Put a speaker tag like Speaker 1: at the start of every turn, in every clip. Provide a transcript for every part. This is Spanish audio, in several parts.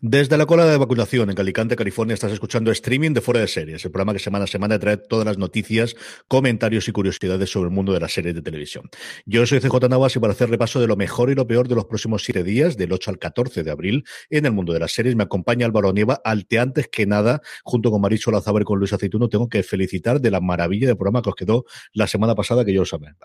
Speaker 1: Desde la cola de vacunación en Alicante, California, estás escuchando streaming de Fuera de Series, el programa que semana a semana trae todas las noticias, comentarios y curiosidades sobre el mundo de las series de televisión. Yo soy CJ Navas y para hacer repaso de lo mejor y lo peor de los próximos siete días, del 8 al 14 de abril, en el mundo de las series, me acompaña Álvaro Nieva, al que antes que nada, junto con Maricho Lazaber y con Luis Aceituno, tengo que felicitar de la maravilla de programa que os quedó la semana pasada que yo os hablar.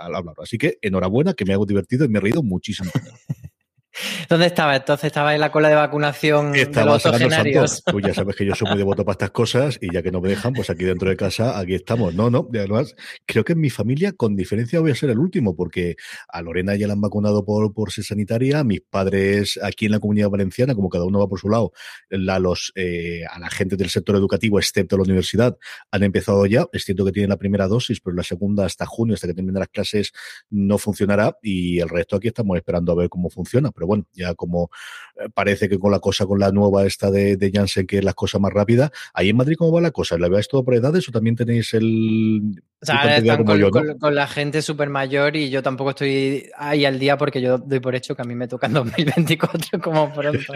Speaker 1: Así que enhorabuena, que me hago divertido y me he reído muchísimo.
Speaker 2: ¿Dónde estaba? Entonces estaba en la cola de vacunación estaba de los
Speaker 1: Tú ya sabes que yo soy muy devoto para estas cosas y ya que no me dejan, pues aquí dentro de casa, aquí estamos. No, no, además, creo que en mi familia, con diferencia, voy a ser el último, porque a Lorena ya la han vacunado por, por ser sanitaria, a mis padres aquí en la comunidad valenciana, como cada uno va por su lado, la, los, eh, a la gente del sector educativo, excepto la universidad, han empezado ya. Es cierto que tienen la primera dosis, pero la segunda hasta junio, hasta que terminen las clases, no funcionará y el resto aquí estamos esperando a ver cómo funciona pero bueno, ya como eh, parece que con la cosa, con la nueva esta de, de Janssen, que es la cosa más rápida, ahí en Madrid, ¿cómo va la cosa? ¿La veis todo por edades o también tenéis el...
Speaker 2: O sea, están con, con, la gente súper mayor y yo tampoco estoy ahí al día porque yo doy por hecho que a mí me toca en 2024 como pronto.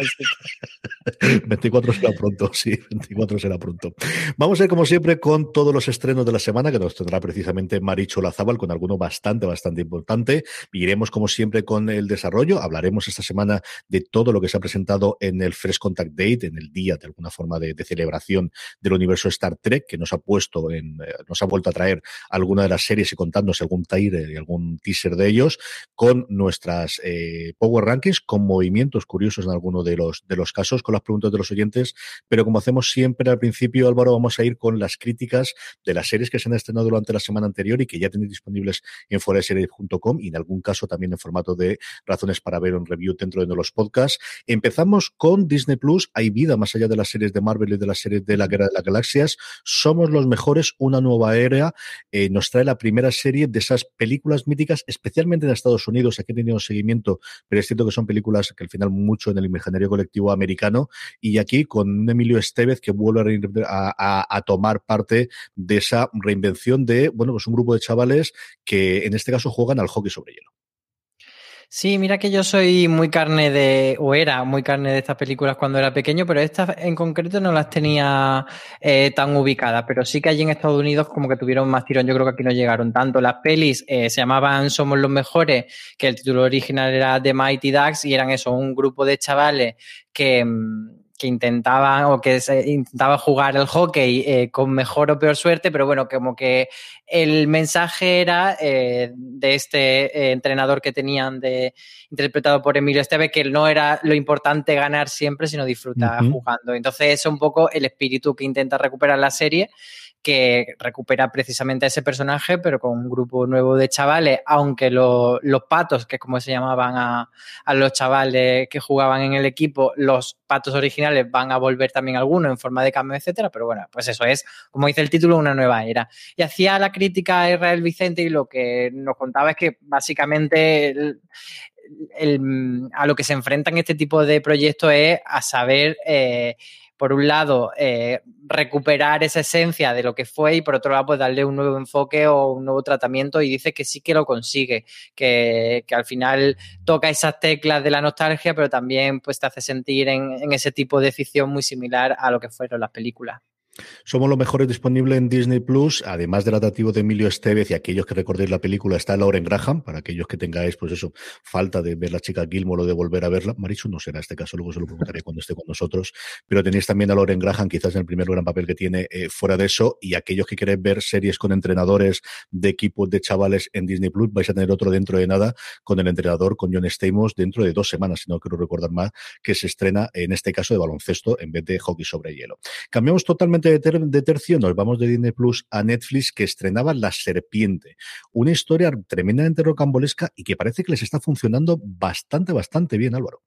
Speaker 1: 24 será pronto, sí, 24 será pronto. Vamos a ir como siempre con todos los estrenos de la semana que nos tendrá precisamente Maricho Lazábal con alguno bastante, bastante importante. Iremos como siempre con el desarrollo, hablaremos esta semana de todo lo que se ha presentado en el Fresh Contact Date, en el día de alguna forma de, celebración del universo Star Trek, que nos ha puesto en, eh, nos ha vuelto a traer alguna de las series y contándose algún trailer y algún teaser de ellos, con nuestras eh, Power Rankings, con movimientos curiosos en alguno de los, de los casos, con las preguntas de los oyentes, pero como hacemos siempre al principio, Álvaro, vamos a ir con las críticas de las series que se han estrenado durante la semana anterior y que ya tenéis disponibles en foreseries.com y en algún caso también en formato de razones para ver un review dentro de los podcasts. Empezamos con Disney Plus. Hay vida más allá de las series de Marvel y de las series de la Guerra de las Galaxias. Somos los mejores, una nueva era. Eh, nos trae la primera serie de esas películas míticas, especialmente en Estados Unidos. Aquí he tenido seguimiento, pero es cierto que son películas que al final mucho en el imaginario colectivo americano. Y aquí con Emilio Estevez que vuelve a, a, tomar parte de esa reinvención de, bueno, pues un grupo de chavales que en este caso juegan al hockey sobre hielo.
Speaker 2: Sí, mira que yo soy muy carne de, o era muy carne de estas películas cuando era pequeño, pero estas en concreto no las tenía eh, tan ubicadas, pero sí que allí en Estados Unidos como que tuvieron más tirón, yo creo que aquí no llegaron tanto. Las pelis eh, se llamaban Somos los Mejores, que el título original era The Mighty Ducks y eran eso, un grupo de chavales que mm, que intentaban o que se intentaba jugar el hockey eh, con mejor o peor suerte, pero bueno, como que el mensaje era eh, de este eh, entrenador que tenían de interpretado por Emilio Esteve que no era lo importante ganar siempre, sino disfrutar jugando. Entonces, es un poco el espíritu que intenta recuperar la serie que recupera precisamente a ese personaje, pero con un grupo nuevo de chavales, aunque los patos, que es como se llamaban a, los chavales que jugaban en el equipo, los patos originales van a volver también algunos en forma de cambio, etcétera, pero bueno, pues eso es, como dice el título, una nueva era. Y hacía la crítica a Israel Vicente y lo que nos contaba es que básicamente a lo que se enfrentan este tipo de proyectos es a saber... Eh, por un lado, eh, recuperar esa esencia de lo que fue y por otro lado, pues darle un nuevo enfoque o un nuevo tratamiento y dice que sí que lo consigue, que, al final toca esas teclas de la nostalgia, pero también pues te hace sentir en, en ese tipo de ficción muy similar a lo que fueron las películas.
Speaker 1: Somos los mejores disponibles en Disney Plus, además del atractivo de Emilio Estevez y aquellos que recordéis la película, está Lauren Graham, para aquellos que tengáis, pues eso, falta de ver la chica Gilmore o de volver a verla. Marichu no será este caso, luego se lo preguntaré cuando esté con nosotros, pero tenéis también a Lauren Graham, quizás en el primer gran papel que tiene eh, fuera de eso, y aquellos que queréis ver series con entrenadores de equipos de chavales en Disney Plus, vais a tener otro dentro de nada con el entrenador, con John Stamos, dentro de dos semanas, si no quiero recordar más, que se estrena en este caso de baloncesto en vez de hockey sobre hielo. Cambiamos totalmente de, de tercio nos vamos de Disney Plus a Netflix que estrenaba La Serpiente. Una historia tremendamente rocambolesca y que parece que les está funcionando bastante, bastante bien, Álvaro.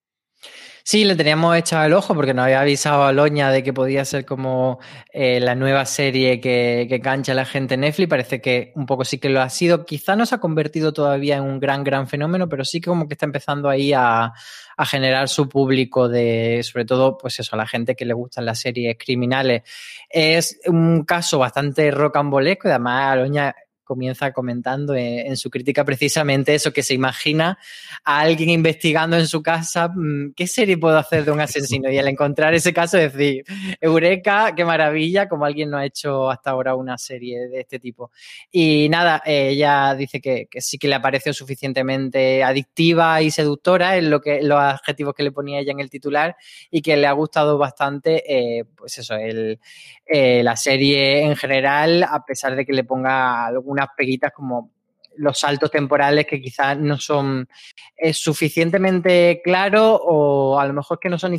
Speaker 2: Sí, le teníamos echado el ojo porque nos había avisado a Loña de que podía ser como eh, la nueva serie que, que cancha la gente en Netflix. Parece que un poco sí que lo ha sido. Quizá no se ha convertido todavía en un gran, gran fenómeno, pero sí que como que está empezando ahí a, a generar su público de, sobre todo, pues eso, a la gente que le gustan las series criminales. Es un caso bastante rocambolesco y además Loña comienza comentando en, su crítica precisamente eso, que se imagina a alguien investigando en su casa mm, qué serie puedo hacer de un asesino y al encontrar ese caso decir, Eureka, qué maravilla, como alguien no ha hecho hasta ahora una serie de este tipo. Y nada, ella dice que, sí que le parecido suficientemente adictiva y seductora, en lo que, los adjetivos que le ponía ella en el titular y que le ha gustado bastante, eh, pues eso, el, eh, la serie en general, a pesar de que le ponga peguitas como los saltos temporales que quizás no son eh, suficientemente claros o a lo mejor que no son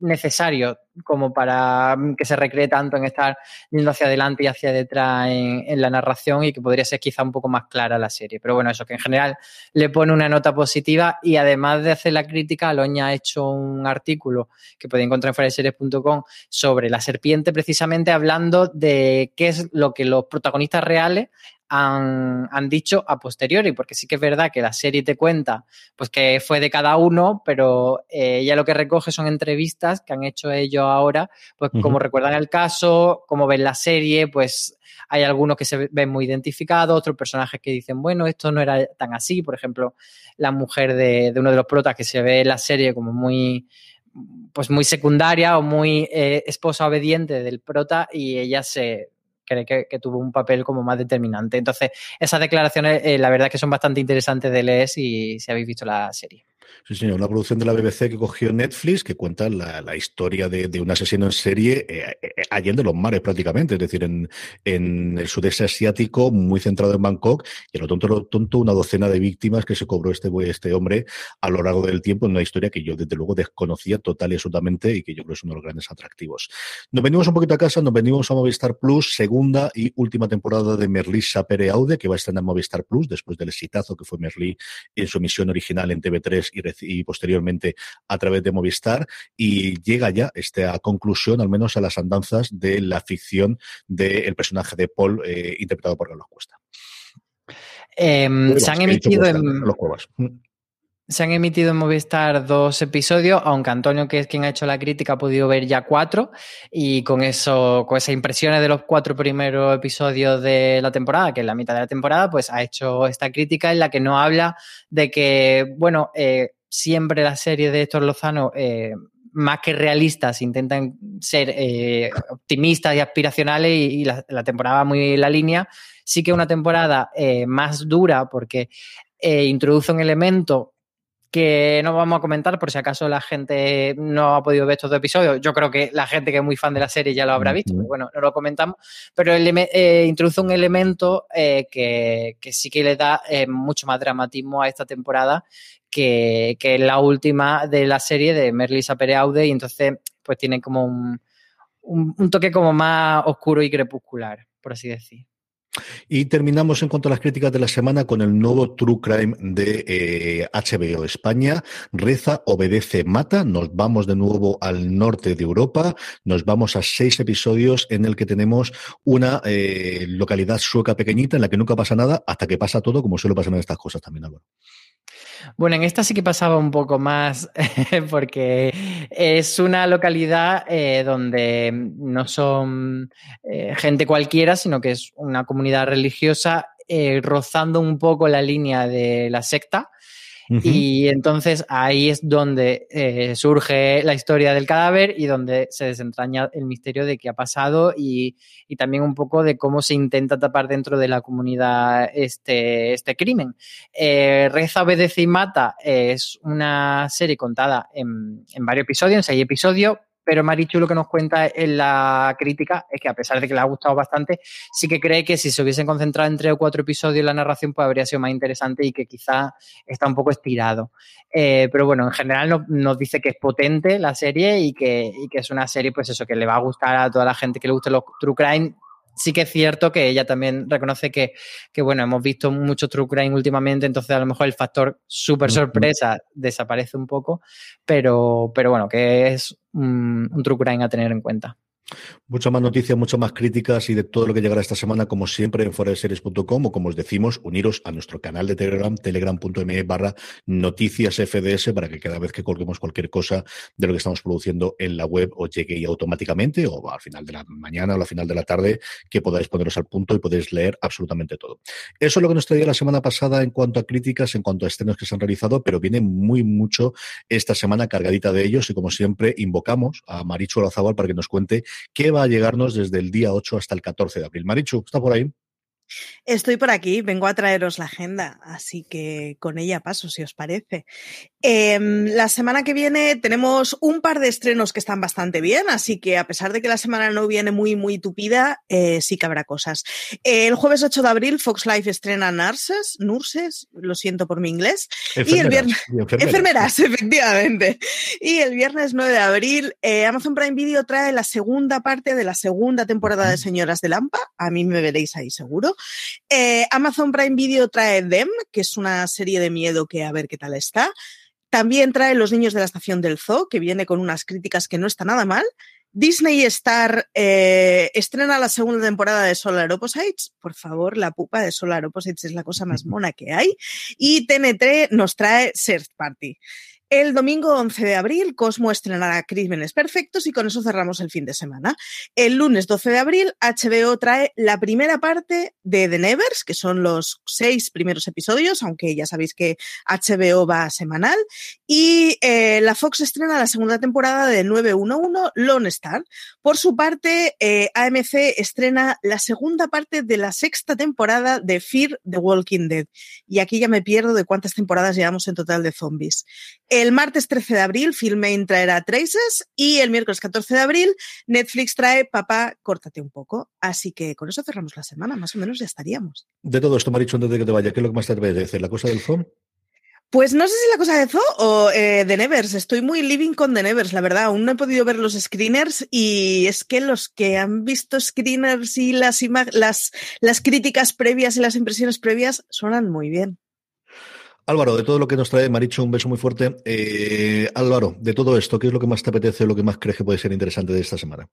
Speaker 2: necesario como para que se recree tanto en estar yendo hacia adelante y hacia detrás en, la narración y que podría ser quizá un poco más clara la serie. Pero bueno, eso que en general le pone una nota positiva y además de hacer la crítica, Aloña ha hecho un artículo que podéis encontrar en series.com sobre la serpiente precisamente hablando de qué es lo que los protagonistas reales han, han, dicho a posteriori, porque sí que es verdad que la serie te cuenta pues que fue de cada uno, pero eh, ella lo que recoge son entrevistas que han hecho ellos ahora, pues como recuerdan el caso, como ven la serie, pues hay algunos que se ven muy identificados, otros personajes que dicen, bueno, esto no era tan así, por ejemplo, la mujer de, uno de los protas que se ve en la serie como muy pues muy secundaria o muy eh, esposa obediente del prota y ella se, cree que, tuvo un papel como más determinante. Entonces, esas declaraciones, eh, la verdad que son bastante interesantes de leer si, si habéis visto la serie.
Speaker 1: Sí, señor, una producción de la BBC que cogió Netflix que cuenta la, historia de, un asesino en serie eh, eh, allende los mares prácticamente, es decir, en, el sudeste asiático, muy centrado en Bangkok, y a lo tonto, lo tonto, una docena de víctimas que se cobró este, este hombre a lo largo del tiempo en una historia que yo desde luego desconocía total y absolutamente y que yo creo es uno de los grandes atractivos. Nos venimos un poquito a casa, nos venimos a Movistar Plus, segunda y última temporada de Merlí Sapere Aude, que va a estar en Movistar Plus después del exitazo que fue Merlí en su emisión original en TV3 y y posteriormente a través de Movistar y llega ya esta conclusión, al menos a las andanzas de la ficción del personaje de Paul eh, interpretado por Carlos Cuesta.
Speaker 2: Em, se han emitido en... Los. Se han emitido en Movistar dos episodios, aunque Antonio, que es quien ha hecho la crítica, ha podido ver ya cuatro. Y con eso, con esas impresiones de los cuatro primeros episodios de la temporada, que es la mitad de la temporada, pues ha hecho esta crítica en la que no habla de que, bueno, eh, siempre la serie de Héctor Lozano, eh, más que realistas, intentan ser eh, optimistas y aspiracionales y, la, temporada va muy en la línea. Sí que una temporada más dura porque introduce un elemento que no vamos a comentar por si acaso la gente no ha podido ver estos dos episodios. Yo creo que la gente que es muy fan de la serie ya lo habrá visto, pero bueno, no lo comentamos. Pero introduce un elemento que, que, sí que le da mucho más dramatismo a esta temporada que, es la última de la serie de Merlisa Pereaude y entonces pues tiene como un, un, toque como más oscuro y crepuscular, por así decir.
Speaker 1: Y terminamos en cuanto a las críticas de la semana con el nuevo True Crime de HBO eh, España. Reza, obedece, mata. Nos vamos de nuevo al norte de Europa. Nos vamos a seis episodios en el que tenemos una eh, localidad sueca pequeñita en la que nunca pasa nada hasta que pasa todo, como suele pasar en estas cosas también, Álvaro.
Speaker 2: Bueno, en esta sí que pasaba un poco más porque es una localidad eh, donde no son eh, gente cualquiera, sino que es una comunidad religiosa eh, rozando un poco la línea de la secta y entonces ahí es donde eh, surge la historia del cadáver y donde se desentraña el misterio de qué ha pasado y, y, también un poco de cómo se intenta tapar dentro de la comunidad este, este crimen. Eh, Reza, Obedece y Mata es una serie contada en, en varios episodios, en seis episodios, pero Marichu lo que nos cuenta en la crítica es que a pesar de que le ha gustado bastante, sí que cree que si se hubiesen concentrado en tres o cuatro episodios la narración, pues habría sido más interesante y que quizá está un poco estirado. Eh, pero bueno, en general nos, dice que es potente la serie y que, y que es una serie, pues eso, que le va a gustar a toda la gente que le guste los true crime sí que es cierto que ella también reconoce que, que, bueno, hemos visto mucho true crime últimamente, entonces a lo mejor el factor súper sorpresa desaparece un poco, pero, pero bueno, que es un, un true crime a tener en cuenta.
Speaker 1: Muchas más noticias, muchas más críticas y de todo lo que llegará esta semana, como siempre, en foreseries.com o como os decimos, uniros a nuestro canal de Telegram, telegram.me barra noticias FDS para que cada vez que colguemos cualquier cosa de lo que estamos produciendo en la web os llegue automáticamente o al final de la mañana o al final de la tarde que podáis poneros al punto y podéis leer absolutamente todo. Eso es lo que nos traía la semana pasada en cuanto a críticas, en cuanto a estrenos que se han realizado, pero viene muy mucho esta semana cargadita de ellos y como siempre invocamos a Marichu Lazabal para que nos cuente que va a llegarnos desde el día 8 hasta el 14 de abril. Marichu, ¿está por ahí?
Speaker 3: Estoy por aquí, vengo a traeros la agenda, así que con ella paso, si os parece. Eh, la semana que viene tenemos un par de estrenos que están bastante bien, así que a pesar de que la semana no viene muy, muy tupida, eh, sí que habrá cosas. Eh, el jueves 8 de abril, Fox Life estrena Nurses, Nurses, lo siento por mi inglés.
Speaker 1: Enfermeras,
Speaker 3: y el viernes.
Speaker 1: enfermeras.
Speaker 3: Enfermeras, efectivamente. Y el viernes 9 de abril, eh, Amazon Prime Video trae la segunda parte de la segunda temporada de Señoras de Lampa. A mí me veréis ahí seguro. Eh, Amazon Prime Video trae Them, que es una serie de miedo que a ver qué tal está. También trae Los Niños de la Estación del Zoo, que viene con unas críticas que no está nada mal. Disney Star eh, estrena la segunda temporada de Solar Opposites. Por favor, la pupa de Solar Opposites es la cosa más mona que hay. Y TNT nos trae Search Party. El domingo 11 de abril, Cosmo estrenará Crímenes Perfectos y con eso cerramos el fin de semana. El lunes 12 de abril, HBO trae la primera parte de The Nevers, que son los seis primeros episodios, aunque ya sabéis que HBO va semanal. Y eh, la Fox estrena la segunda temporada de 911, Lone Star. Por su parte, eh, AMC estrena la segunda parte de la sexta temporada de Fear the Walking Dead. Y aquí ya me pierdo de cuántas temporadas llevamos en total de zombies. El martes 13 de abril, Filmain traerá Traces y el miércoles 14 de abril, Netflix trae Papá, córtate un poco. Así que con eso cerramos la semana, más o menos ya estaríamos.
Speaker 1: De todo esto, Marichu, antes de que te vaya, ¿qué es lo que más te apetece? ¿La cosa del phone?
Speaker 3: Pues no sé si la cosa de Zoo o eh, de Nevers. Estoy muy living con The Nevers, la verdad. Aún no he podido ver los screeners y es que los que han visto screeners y las, las, las críticas previas y las impresiones previas suenan muy bien.
Speaker 1: Álvaro, de todo lo que nos trae Maricho, un beso muy fuerte. Eh, Álvaro, de todo esto, ¿qué es lo que más te apetece o lo que más crees que puede ser interesante de esta semana?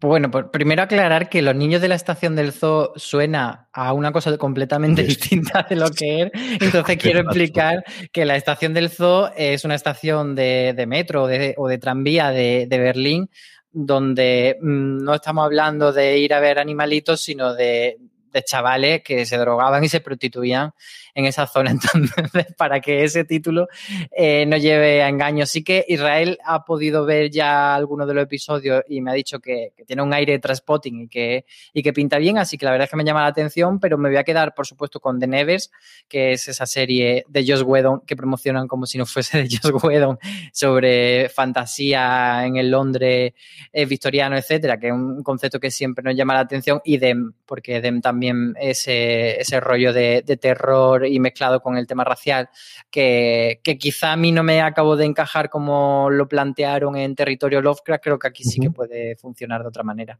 Speaker 2: Bueno, pues primero aclarar que Los Niños de la Estación del Zoo suena a una cosa completamente distinta de lo que es. Entonces quiero explicar que la Estación del Zoo es una estación de, de metro o de, o de tranvía de, de, Berlín donde mmm, no estamos hablando de ir a ver animalitos, sino de, de chavales que se drogaban y se prostituían en esa zona. Entonces, para que ese título eh, no lleve a engaño. Sí que Israel ha podido ver ya algunos de los episodios y me ha dicho que, tiene un aire transpotting y que, y que pinta bien, así que la verdad es que me llama la atención, pero me voy a quedar, por supuesto, con The Nevers, que es esa serie de Joss Whedon que promocionan como si no fuese de Joss Whedon sobre fantasía en el Londres eh, victoriano, etcétera, que es un concepto que siempre nos llama la atención, y Dem, porque Dem también ese, ese rollo de terror y mezclado con el tema racial, que, que, quizá a mí no me acabo de encajar como lo plantearon en territorio Lovecraft, creo que aquí sí que puede funcionar de otra manera.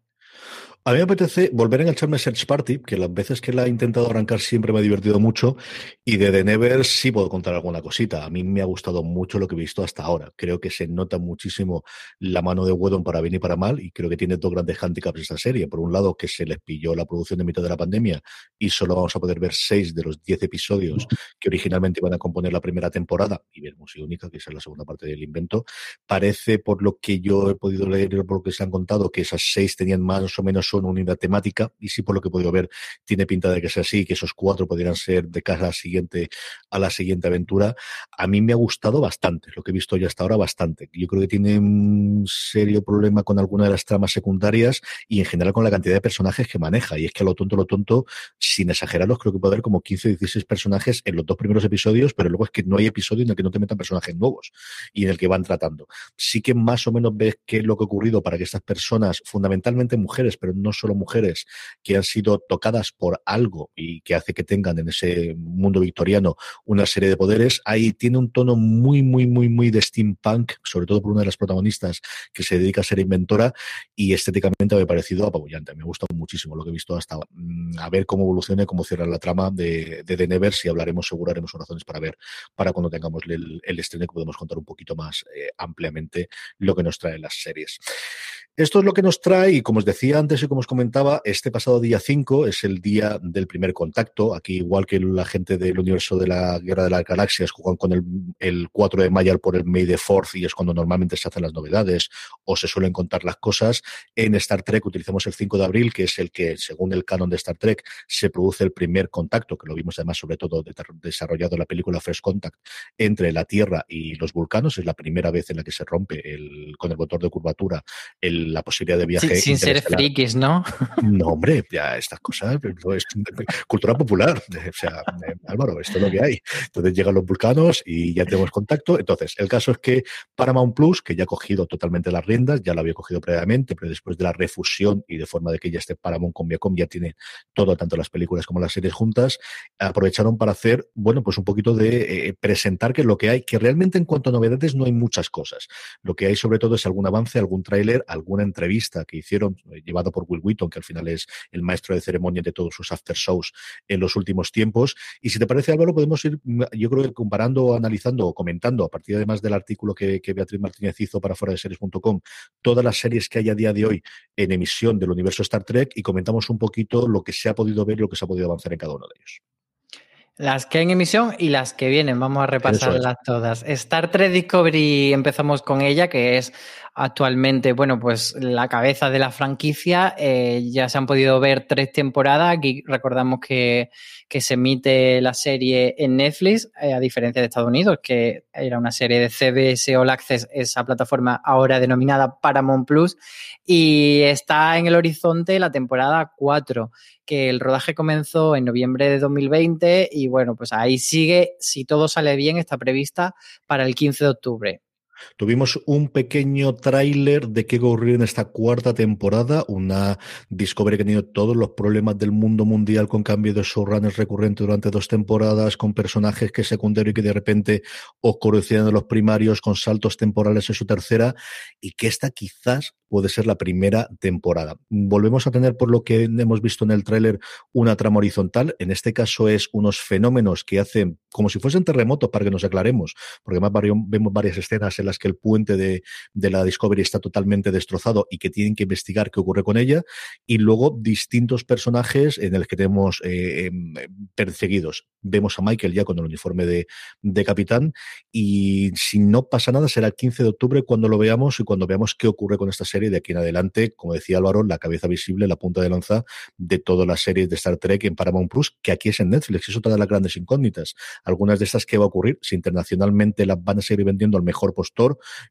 Speaker 1: A mí me apetece volver a engancharme a Search Party, que las veces que la he intentado arrancar siempre me ha divertido mucho, y de The Never sí puedo contar alguna cosita. A mí me ha gustado mucho lo que he visto hasta ahora. Creo que se nota muchísimo la mano de Whedon para bien y para mal, y creo que tiene dos grandes handicaps esta serie. Por un lado, que se les pilló la producción de mitad de la pandemia y solo vamos a poder ver seis de los diez episodios episodios que originalmente iban a componer la primera temporada, y veremos si única, que es la segunda parte del invento, parece, por lo que yo he podido leer y por lo que se han contado, que esas seis tenían más o menos una unidad temática, y sí, por lo que he podido ver, tiene pinta de que sea así, que esos cuatro podrían ser de casa siguiente a la siguiente aventura. A mí me ha gustado bastante, lo que he visto ya hasta ahora, bastante. Yo creo que tiene un serio problema con alguna de las tramas secundarias y en general con la cantidad de personajes que maneja. Y es que a lo tonto, lo tonto, sin exagerarlos, creo que puede haber como 15 o 16 personajes en los dos primeros episodios, pero luego es que no hay episodio en el que no te metan personajes nuevos y en el que van tratando. Sí que más o menos ves qué es lo que ha ocurrido para que estas personas, fundamentalmente mujeres, pero no solo mujeres, que han sido tocadas por algo y que hace que tengan en ese mundo victoriano una serie de poderes, ahí tiene un tono muy, muy, muy, muy de steampunk, sobre todo por una de las protagonistas que se dedica a ser inventora y estéticamente me ha parecido apabullante. Me ha gustado muchísimo lo que he visto hasta mm, a ver cómo evoluciona y cómo cierra la trama de, de The Nevers y hablaremos, seguro haremos razones para ver para cuando tengamos el, el estreno que podemos contar un poquito más eh, ampliamente lo que nos traen las series. Esto es lo que nos trae, y como os decía antes y como os comentaba, este pasado día 5 es el día del primer contacto. Aquí, igual que la gente del universo de la Guerra de las Galaxias, juegan con el, el 4 de mayo por el May the Fourth y es cuando normalmente se hacen las novedades o se suelen contar las cosas. En Star Trek utilizamos el 5 de abril, que es el que, según el canon de Star Trek, se produce el primer contacto, que lo vimos además, sobre todo, desarrollado en la película First Contact, entre la Tierra y los vulcanos. Es la primera vez en la que se rompe el, con el motor de curvatura el la posibilidad de viaje.
Speaker 2: sin ser frikis, ¿no?
Speaker 1: No, hombre, ya estas cosas, es cultura popular. O sea, eh, Álvaro, esto es lo que hay. Entonces llegan los vulcanos y ya tenemos contacto. Entonces, el caso es que Paramount Plus, que ya ha cogido totalmente las riendas, ya lo había cogido previamente, pero después de la refusión y de forma de que ya esté Paramount con Viacom, ya tiene todo, tanto las películas como las series juntas, aprovecharon para hacer, bueno, pues un poquito de eh, presentar que lo que hay, que realmente en cuanto a novedades no hay muchas cosas. Lo que hay sobre todo es algún avance, algún tráiler, algún una entrevista que hicieron, eh, llevado por Will Wheaton, que al final es el maestro de ceremonia de todos sus after shows en los últimos tiempos. Y si te parece, Álvaro, podemos ir, mm, yo creo que comparando, analizando o comentando, a partir además del artículo que, que Beatriz Martínez hizo para fuera de series.com, todas las series que hay a día de hoy en emisión del universo Star Trek y comentamos un poquito lo que se ha podido ver y lo que se ha podido avanzar en cada uno de ellos.
Speaker 2: Las que hay en emisión y las que vienen, vamos a repasarlas todas. Star Trek Discovery, empezamos con ella, que es actualmente, bueno, pues la cabeza de la franquicia. Eh, ya se han podido ver tres temporadas. Aquí recordamos que, se emite la serie en Netflix, eh, a diferencia de Estados Unidos, que era una serie de CBS All Access, esa plataforma ahora denominada Paramount Plus. Y está en el horizonte la temporada 4 que el rodaje comenzó en noviembre de 2020 y bueno, pues ahí sigue, si todo sale bien, está prevista para el 15 de octubre.
Speaker 1: Tuvimos un pequeño tráiler de qué ocurrir en esta cuarta temporada, una Discovery que ha tenido todos los problemas del mundo mundial con cambio de showrunners recurrente durante dos temporadas, con personajes que secundario y que de repente oscurecían de los primarios, con saltos temporales en su tercera, y que esta quizás puede ser la primera temporada. Volvemos a tener, por lo que hemos visto en el tráiler, una trama horizontal. En este caso es unos fenómenos que hacen como si fuesen terremotos, para que nos aclaremos, porque además vemos varias escenas en las que el puente de, de la Discovery está totalmente destrozado y que tienen que investigar qué ocurre con ella, y luego distintos personajes en el que tenemos eh, em, perseguidos. Vemos a Michael ya con el uniforme de, de capitán, y si no pasa nada, será el 15 de octubre cuando lo veamos y cuando veamos qué ocurre con esta serie de aquí en adelante, como decía Álvaro, la cabeza visible, la punta de lanza de todas las series de Star Trek en Paramount Plus, que aquí es en Netflix, es otra de las grandes incógnitas. Algunas de estas, ¿qué va a ocurrir? Si internacionalmente las van a seguir vendiendo al mejor postor,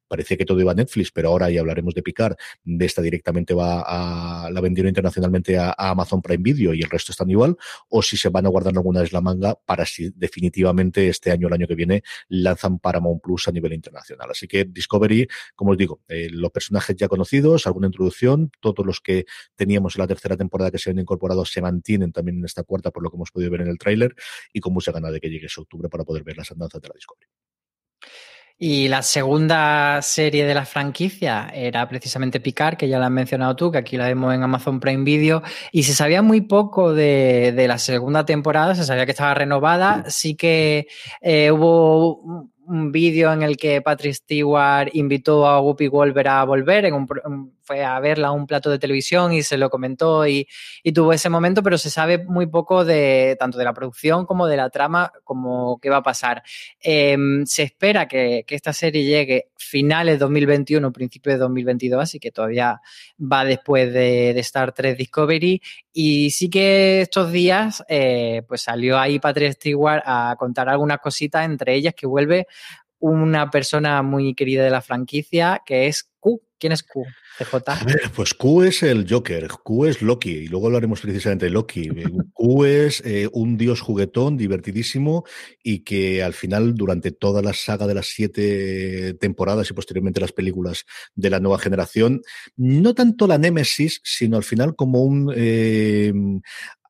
Speaker 1: parecía que todo iba a Netflix, pero ahora ya hablaremos de Picar, de esta directamente va a, la vendieron internacionalmente a, Amazon Prime Video y el resto están igual, o si se van a guardar alguna de la manga para si definitivamente este año o el año que viene lanzan Paramount Plus a nivel internacional. Así que Discovery, como os digo, eh, los personajes ya conocidos, alguna introducción, todos los que teníamos en la tercera temporada que se han incorporado se mantienen también en esta cuarta, por lo que hemos podido ver en el tráiler, y con mucha gana de que llegue ese octubre para poder ver las andanzas de la Discovery.
Speaker 2: Y la segunda serie de la franquicia era precisamente Picard, que ya la has mencionado tú, que aquí la vemos en Amazon Prime Video, y se sabía muy poco de, de la segunda temporada, se sabía que estaba renovada, sí. Que eh, hubo un vídeo en el que Patrick Stewart invitó a Whoopi Wolver a volver, en un, fue a verla a un plato de televisión y se lo comentó y, tuvo ese momento, pero se sabe muy poco de tanto de la producción como de la trama, como qué va a pasar. Em, se espera que, esta serie llegue finales 2021, principios de 2022, así que todavía va después de, Star Trek Discovery. Y sí que estos días, eh, pues salió ahí Patrick Stewart a contar algunas cositas, entre ellas que vuelve una persona muy querida de la franquicia, que es. ¿Quién es Q?
Speaker 1: Pues Q es el Joker, Q es Loki, y luego hablaremos precisamente de Loki. Q es eh, un dios juguetón, divertidísimo, y que al final, durante toda la saga de las siete temporadas y posteriormente las películas de la nueva generación, no tanto la Némesis, sino al final como un eh,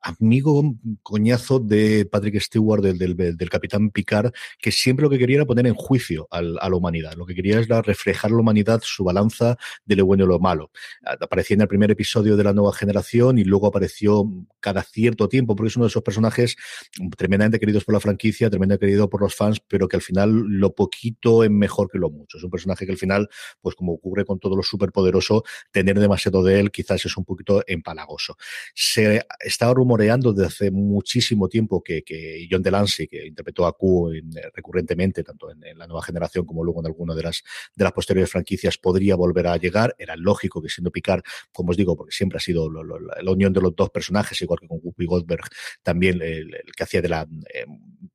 Speaker 1: amigo coñazo de Patrick Stewart, del, del, Capitán Picard, que siempre lo que quería era poner en juicio a la humanidad. Lo que quería era reflejar la humanidad, su balanza de lo bueno y lo malo. Aparecía en el primer episodio de la nueva generación y luego apareció cada cierto tiempo, porque es uno de esos personajes tremendamente queridos por la franquicia, tremendamente querido por los fans, pero que al final lo poquito es mejor que lo mucho. Es un personaje que al final, pues como ocurre con todo lo superpoderoso, tener demasiado de él quizás es un poquito empalagoso. Se estaba rumorando desde hace muchísimo tiempo que, que John Delancey, que interpretó a Q eh, recurrentemente, tanto en, la nueva generación como luego en alguna de las, de las posteriores franquicias, podría volver a llegar. Era lógico que siendo Picard, como os digo, porque siempre ha sido la unión de los dos personajes, igual que con Whoopi Goldberg, también el, que hacía de la, eh,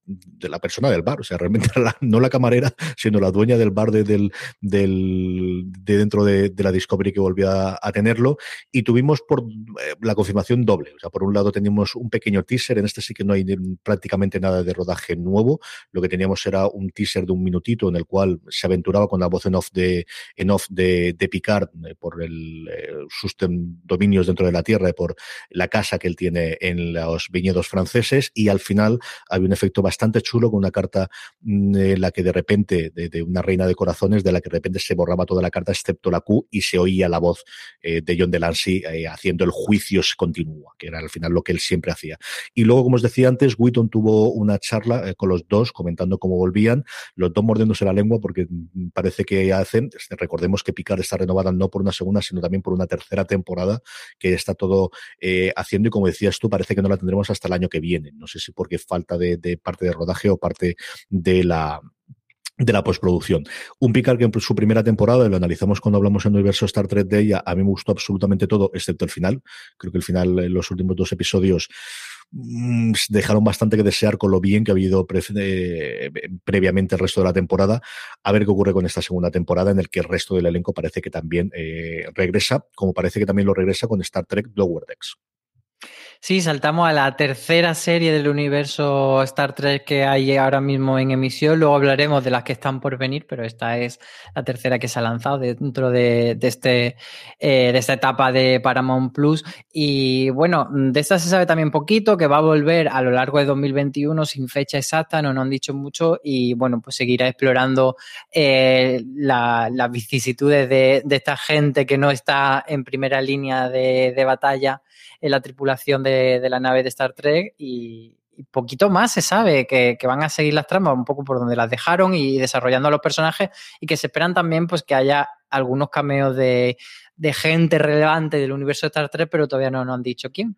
Speaker 1: de la persona del bar, o sea, realmente no la camarera, sino la dueña del bar de, del, del, de dentro de, la Discovery que volvía a, tenerlo. Y tuvimos por eh, la confirmación doble. O sea, por un lado teníamos un pequeño teaser, en este sí que no hay prácticamente nada de rodaje nuevo, lo que teníamos era un teaser de un minutito en el cual se aventuraba con la voz en off de, en off de, de Picard eh, por el, eh, sus dominios dentro de la Tierra y por la casa que él tiene en los viñedos franceses y al final había un efecto bastante chulo con una carta mm, en la que de repente, de, una reina de corazones, de la que de repente se borraba toda la carta excepto la Q y se oía la voz eh, de John Delancey haciendo el juicio se continúa, que era al final lo que él siempre hacía. Y luego, como os decía antes, Witton tuvo una charla eh, con los dos comentando cómo volvían, los dos mordiéndose la lengua porque mm, parece que hacen, recordemos que Picard está renovada no por una segunda, sino también por una tercera temporada que está todo eh, haciendo y como decías tú, parece que no la tendremos hasta el año que viene. No sé si porque falta de parte de rodaje o parte de la de la postproducción. Un Picard que en su primera temporada, lo analizamos cuando hablamos en el universo Star Trek de ella, a mí me gustó absolutamente todo, excepto el final. Creo que el final, en los últimos dos episodios, mm, dejaron bastante que desear con lo bien que ha habido eh, previamente el resto de la temporada. A ver qué ocurre con esta segunda temporada en el que el resto del elenco parece que también eh, regresa, como parece que también lo regresa con Star Trek Lower Decks.
Speaker 2: Sí, saltamos a la tercera serie del universo Star Trek que hay ahora mismo en emisión. Luego hablaremos de las que están por venir, pero esta es la tercera que se ha lanzado dentro de, este, eh, de esta etapa de Paramount Plus. Y bueno, de esta se sabe también poquito, que va a volver a lo largo de 2021 sin fecha exacta, no nos han dicho mucho. Y bueno, pues seguirá explorando eh, las vicisitudes de, esta gente que no está en primera línea de, de batalla en la tripulación de, la nave de Star Trek y, poquito más se sabe que, van a seguir las tramas un poco por donde las dejaron y desarrollando a los personajes y que se esperan también pues que haya algunos cameos de, de gente relevante del universo de Star Trek, pero todavía no nos han dicho quién.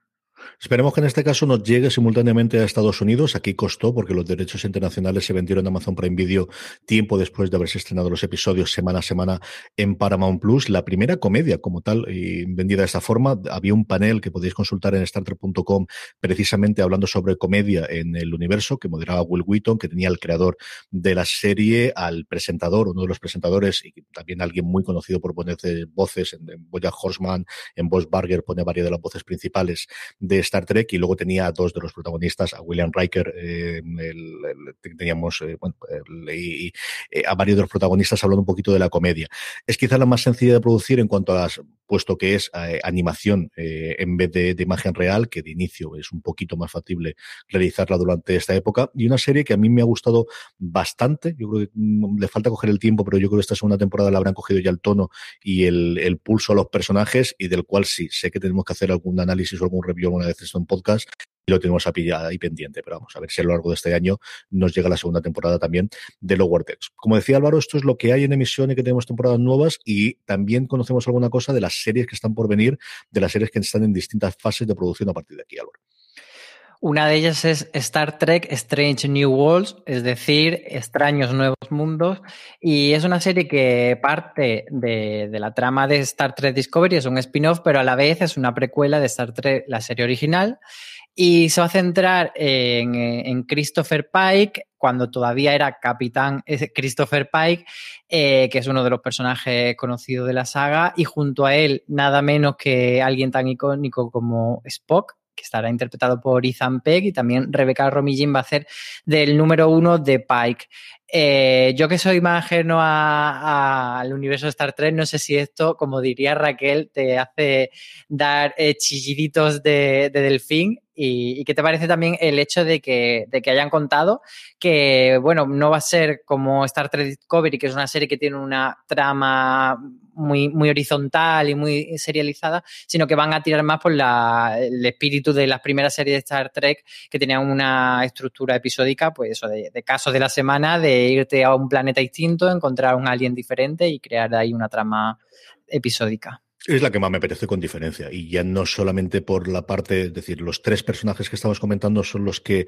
Speaker 1: Esperemos que en este caso nos llegue simultáneamente a Estados Unidos. Aquí costó porque los derechos internacionales se vendieron a Amazon Prime Video tiempo después de haberse estrenado los episodios semana a semana en Paramount Plus. La primera comedia como tal y vendida de esta forma. Había un panel que podéis consultar en startrek.com precisamente hablando sobre comedia en el universo que moderaba Will Wheaton, que tenía el creador de la serie, al presentador, uno de los presentadores y también alguien muy conocido por poner voces en, en Boya Horseman, en Boss Barger pone varias de las voces principales Star Trek y luego tenía a dos de los protagonistas, a William Riker, eh, teníamos eh, y, eh, a varios de los protagonistas hablando un poquito de la comedia. Es quizá la más sencilla de producir en cuanto a las, puesto que es animación en vez de, imagen real, que de inicio es un poquito más factible realizarla durante esta época, y una serie que a mí me ha gustado bastante, yo creo que mm, le falta coger el tiempo, pero yo creo que esta segunda temporada la habrán cogido ya el tono y el, pulso a los personajes y del cual sí, sé que tenemos que hacer algún análisis o algún review alguna vez esto en podcast y lo tenemos ahí pendiente. Pero vamos a ver si a lo largo de este año nos llega la segunda temporada también de Lower Decks. Como decía Álvaro, esto es lo que hay en emisión y que tenemos temporadas nuevas y también conocemos alguna cosa de las series que están por venir, de las series que están en distintas fases de producción a partir de aquí, Álvaro.
Speaker 2: Una de ellas es Star Trek Strange New Worlds, es decir, extraños nuevos mundos, y es una serie que parte de, la trama de Star Trek Discovery, es un spin-off, pero a la vez es una precuela de Star Trek, la serie original, y se va a centrar en, Christopher Pike, cuando todavía era capitán Christopher Pike, eh, que es uno de los personajes conocidos de la saga, y junto a él nada menos que alguien tan icónico como Spock, que estará interpretado por Ethan Peck y también Rebecca Romijn va a hacer del número uno de Pike. Eh, yo que soy más ajeno al universo de Star Trek, no sé si esto, como diría Raquel, te hace dar eh, chilliditos de, delfín. Y, qué te parece también el hecho de que, de que hayan contado que, bueno, no va a ser como Star Trek Discovery, que es una serie que tiene una trama muy, muy horizontal y muy serializada, sino que van a tirar más por el espíritu de las primeras series de Star Trek que tenían una estructura episódica, pues eso, de, de casos de la semana, de irte a un planeta distinto, encontrar un alien diferente y crear ahí una trama episódica.
Speaker 1: Es la que más me parece con diferencia. Y ya no solamente por la parte, es decir, los tres personajes que estamos comentando son los que eh,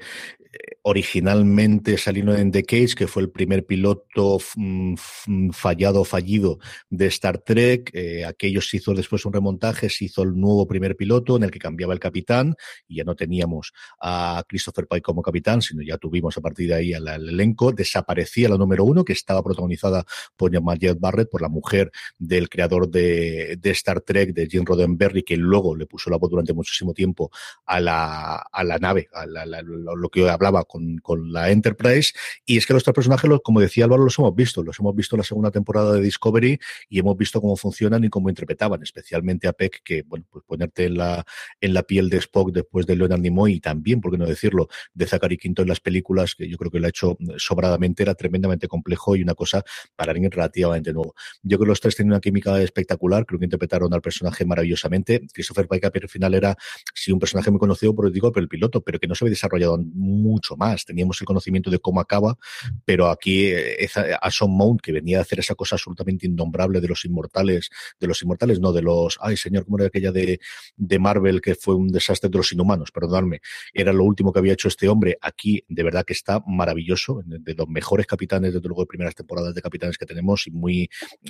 Speaker 1: originalmente salieron en The Cage, que fue el primer piloto mm, fallado fallido de Star Trek. Eh, aquellos se hizo después un remontaje, se hizo el nuevo primer piloto en el que cambiaba el capitán y ya no teníamos a Christopher Pike como capitán, sino ya tuvimos a partir de ahí al, elenco. Desaparecía la número uno, que estaba protagonizada por Jet Barrett, por la mujer del creador de, de Star Trek de Jim Roddenberry, que luego le puso la voz durante muchísimo tiempo a la, a la nave, a lo que hablaba con, con, la Enterprise. Y es que los tres personajes, como decía Álvaro, los hemos visto. Los hemos visto en la segunda temporada de Discovery y hemos visto cómo funcionan y cómo interpretaban, especialmente a Peck, que, bueno, pues ponerte en la, en la piel de Spock después de Leonard Nimoy y también, por qué no decirlo, de Zachary Quinto en las películas, que yo creo que lo ha hecho sobradamente, era tremendamente complejo y una cosa para alguien relativamente nuevo. Yo creo que los tres tienen una química espectacular, creo que interpretar al personaje maravillosamente. Christopher Pike al final era sí un personaje muy conocido por, digo, por el piloto, pero que no se había desarrollado mucho más. Teníamos el conocimiento de cómo acaba, pero aquí eh, Ason Mount, que venía a hacer esa cosa absolutamente innombrable de los inmortales, de los inmortales, no, de los, ay señor, ¿cómo era aquella de, de Marvel que fue un desastre de los inhumanos? Perdonadme. Era lo último que había hecho este hombre. Aquí, de verdad que está maravilloso, de los mejores capitanes, desde luego, de primeras temporadas de capitanes que tenemos y muy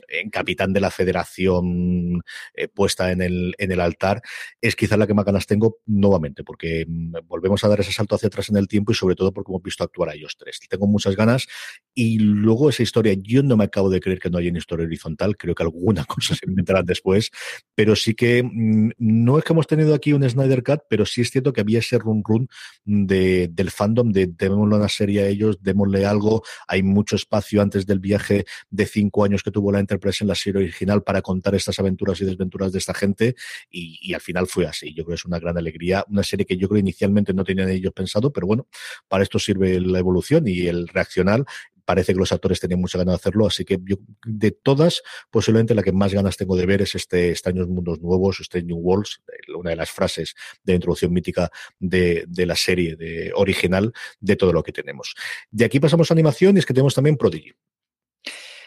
Speaker 1: en capitán de la federación eh, puesta en el, en el altar, es quizá la que más ganas tengo nuevamente, porque mm, volvemos a dar ese salto hacia atrás en el tiempo y sobre todo porque hemos visto actuar a ellos tres. Tengo muchas ganas y luego esa historia, yo no me acabo de creer que no haya una historia horizontal, creo que alguna cosa se inventarán después, pero sí que mm, no es que hemos tenido aquí un Snyder Cut, pero sí es cierto que había ese run run de, del fandom de démosle una serie a ellos, démosle algo, hay mucho espacio antes del viaje de cinco años que tuvo la Enterprise en la serie original para contar estas aventuras desventuras de esta gente y, al final fue así. Yo creo que es una gran alegría, una serie que yo creo inicialmente no tenían ellos pensado, pero bueno, para esto sirve la evolución y el reaccionar parece que los actores tenían mucha ganas de hacerlo, así que yo, de todas, posiblemente la que más ganas tengo de ver es este Extraños Mundos Nuevos, este New Worlds, una de las frases de introducción mítica de, de la serie de, original de todo lo que tenemos. De aquí pasamos a animación y es que tenemos también Prodigy.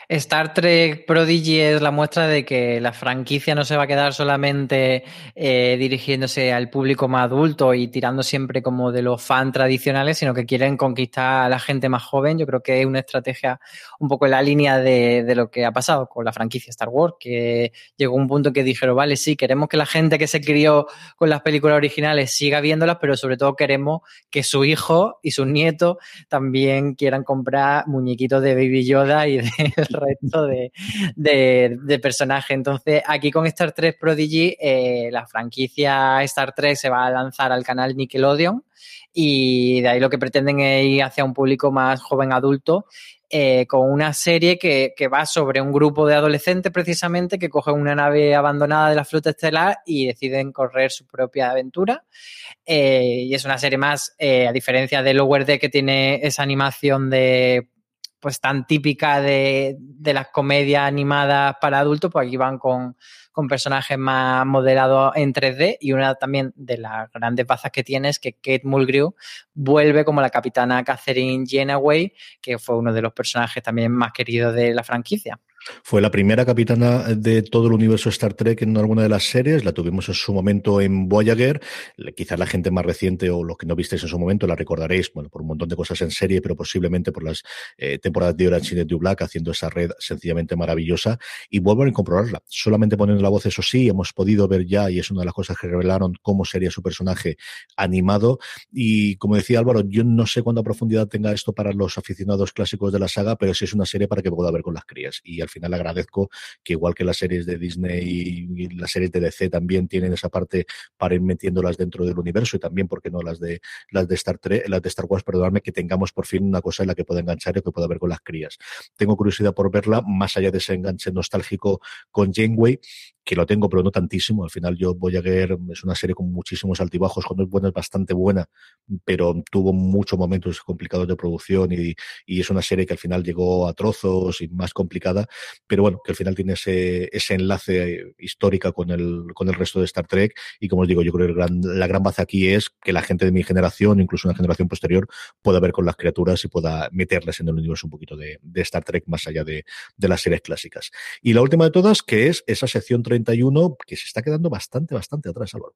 Speaker 2: Star Trek Prodigy es la muestra de que la franquicia no se va a quedar solamente eh, dirigiéndose al público más adulto y tirando siempre como de los fans tradicionales, sino que quieren conquistar a la gente más joven. Yo creo que es una estrategia un poco en la línea de, lo que ha pasado con la franquicia Star Wars, que llegó un punto que dijeron, vale, sí, queremos que la gente que se crió con las películas originales siga viéndolas, pero sobre todo queremos que su hijo y sus nietos también quieran comprar muñequitos de Baby Yoda y de resto de, de, personajes. Entonces, aquí con Star Trek Prodigy, eh, la franquicia Star Trek se va a lanzar al canal Nickelodeon y de ahí lo que pretenden es ir hacia un público más joven adulto eh, con una serie que, que, va sobre un grupo de adolescentes precisamente que cogen una nave abandonada de la flota estelar y deciden correr su propia aventura. Eh, y es una serie más, a diferencia de Lower Deck que tiene esa animación de pues tan típica de, de las comedias animadas para adultos, pues aquí van con, con personajes más modelados en 3D y una también de las grandes bazas que tiene es que Kate Mulgrew vuelve como la capitana Catherine Jenaway, que fue uno de los personajes también más queridos de la franquicia.
Speaker 1: Fue la primera capitana de todo el universo Star Trek en alguna de las series. La tuvimos en su momento en Voyager. Quizás la gente más reciente o los que no visteis en su momento la recordaréis, por un montón de cosas en serie, pero posiblemente por las eh, temporadas de Orange y de Black haciendo esa red sencillamente maravillosa. Y vuelvo a comprobarla. Solamente poniendo la voz, eso sí, hemos podido ver ya, y es una de las cosas que revelaron cómo sería su personaje animado. Y como decía Álvaro, yo no sé cuánta profundidad tenga esto para los aficionados clásicos de la saga, pero sí es una serie para que pueda ver con las crías. Y al final agradezco que igual que las series de Disney y las series de DC también tienen esa parte para ir metiéndolas dentro del universo y también, porque no, las de las de Star Trek, las de Star Wars, perdonadme, que tengamos por fin una cosa en la que pueda enganchar y que pueda ver con las crías. Tengo curiosidad por verla, más allá de ese enganche nostálgico con Janeway, que lo tengo, pero no tantísimo. Al final, yo voy a ver, es una serie con muchísimos altibajos, cuando es buena es bastante buena, pero tuvo muchos momentos complicados de producción y, es una serie que al final llegó a trozos y más complicada, pero bueno, que al final tiene ese, enlace histórica con el, con el resto de Star Trek. Y como os digo, yo creo que gran, la gran base aquí es que la gente de mi generación, incluso una generación posterior, pueda ver con las criaturas y pueda meterles en el universo un poquito de, Star Trek más allá de, las series clásicas. Y la última de todas, que es esa sección 30 que se está quedando bastante, bastante atrás, Álvaro.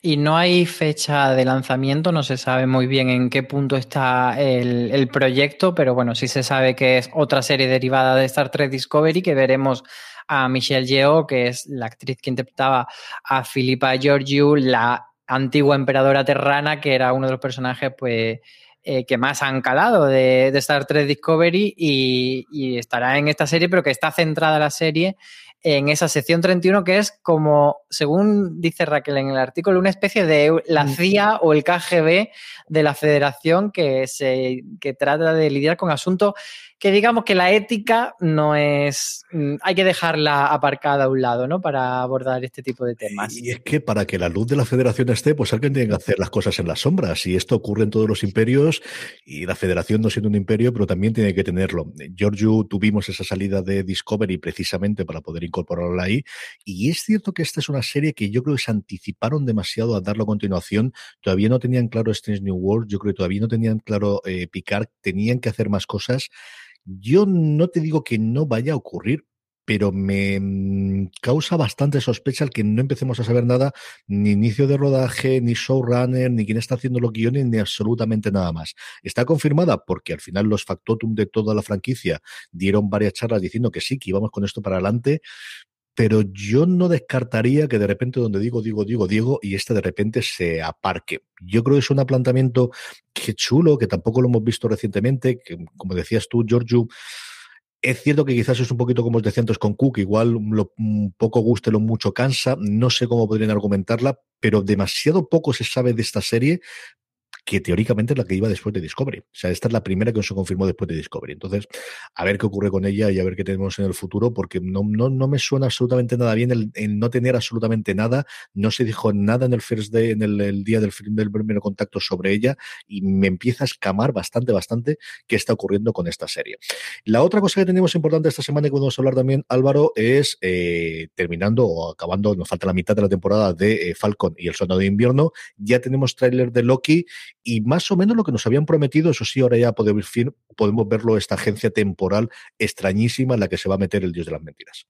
Speaker 2: Y no hay fecha de lanzamiento, no se sabe muy bien en qué punto está el, el, proyecto, pero bueno, sí se sabe que es otra serie derivada de Star Trek Discovery, que veremos a Michelle Yeoh, que es la actriz que interpretaba a Philippa Georgiou, la antigua emperadora terrana, que era uno de los personajes, pues, eh, que más han calado de, Star Trek Discovery y, y, estará en esta serie, pero que está centrada la serie en esa sección 31 que es como, según dice Raquel en el artículo, una especie de la CIA o el KGB de la federación que, se, que trata de lidiar con asuntos que digamos que la ética no es, mm, hay que dejarla aparcada a un lado, ¿no? Para abordar este tipo de temas.
Speaker 1: Y es que para que la luz de la federación esté, pues alguien tiene que hacer las cosas en las sombras. Y esto ocurre en todos los imperios y la federación no siendo un imperio, pero también tiene que tenerlo. Giorgio tuvimos esa salida de Discovery precisamente para poder incorporarla ahí. Y es cierto que esta es una serie que yo creo que se anticiparon demasiado a darlo a continuación. Todavía no tenían claro Strange New World, yo creo que todavía no tenían claro eh, Picard, tenían que hacer más cosas. Yo no te digo que no vaya a ocurrir, pero me mm, causa bastante sospecha el que no empecemos a saber nada, ni inicio de rodaje, ni showrunner, ni quién está haciendo los guiones, ni absolutamente nada más. Está confirmada porque al final los factotum de toda la franquicia dieron varias charlas diciendo que sí, que íbamos con esto para adelante, pero yo no descartaría que de repente donde digo, digo, digo, digo, y este de repente se aparque. Yo creo que es un planteamiento que chulo, que tampoco lo hemos visto recientemente, que como decías tú, Giorgio, es cierto que quizás es un poquito como os decía antes con Cook, igual lo poco guste, lo mucho cansa, no sé cómo podrían argumentarla, pero demasiado poco se sabe de esta serie que teóricamente es la que iba después de Discovery. O sea, esta es la primera que se confirmó después de Discovery. Entonces, a ver qué ocurre con ella y a ver qué tenemos en el futuro, porque no, no, no me suena absolutamente nada bien el, no tener absolutamente nada. No se dijo nada en el first day, en el, día del, primer contacto sobre ella, y me empieza a escamar bastante, bastante qué está ocurriendo con esta serie. La otra cosa que tenemos importante esta semana y que podemos hablar también, Álvaro, es eh, terminando o acabando, nos falta la mitad de la temporada de eh, Falcon y el Soldado de Invierno. Ya tenemos tráiler de Loki y más o menos lo que nos habían prometido, eso sí, ahora ya podemos, podemos verlo, esta agencia temporal extrañísima en la que se va a meter el dios de las mentiras.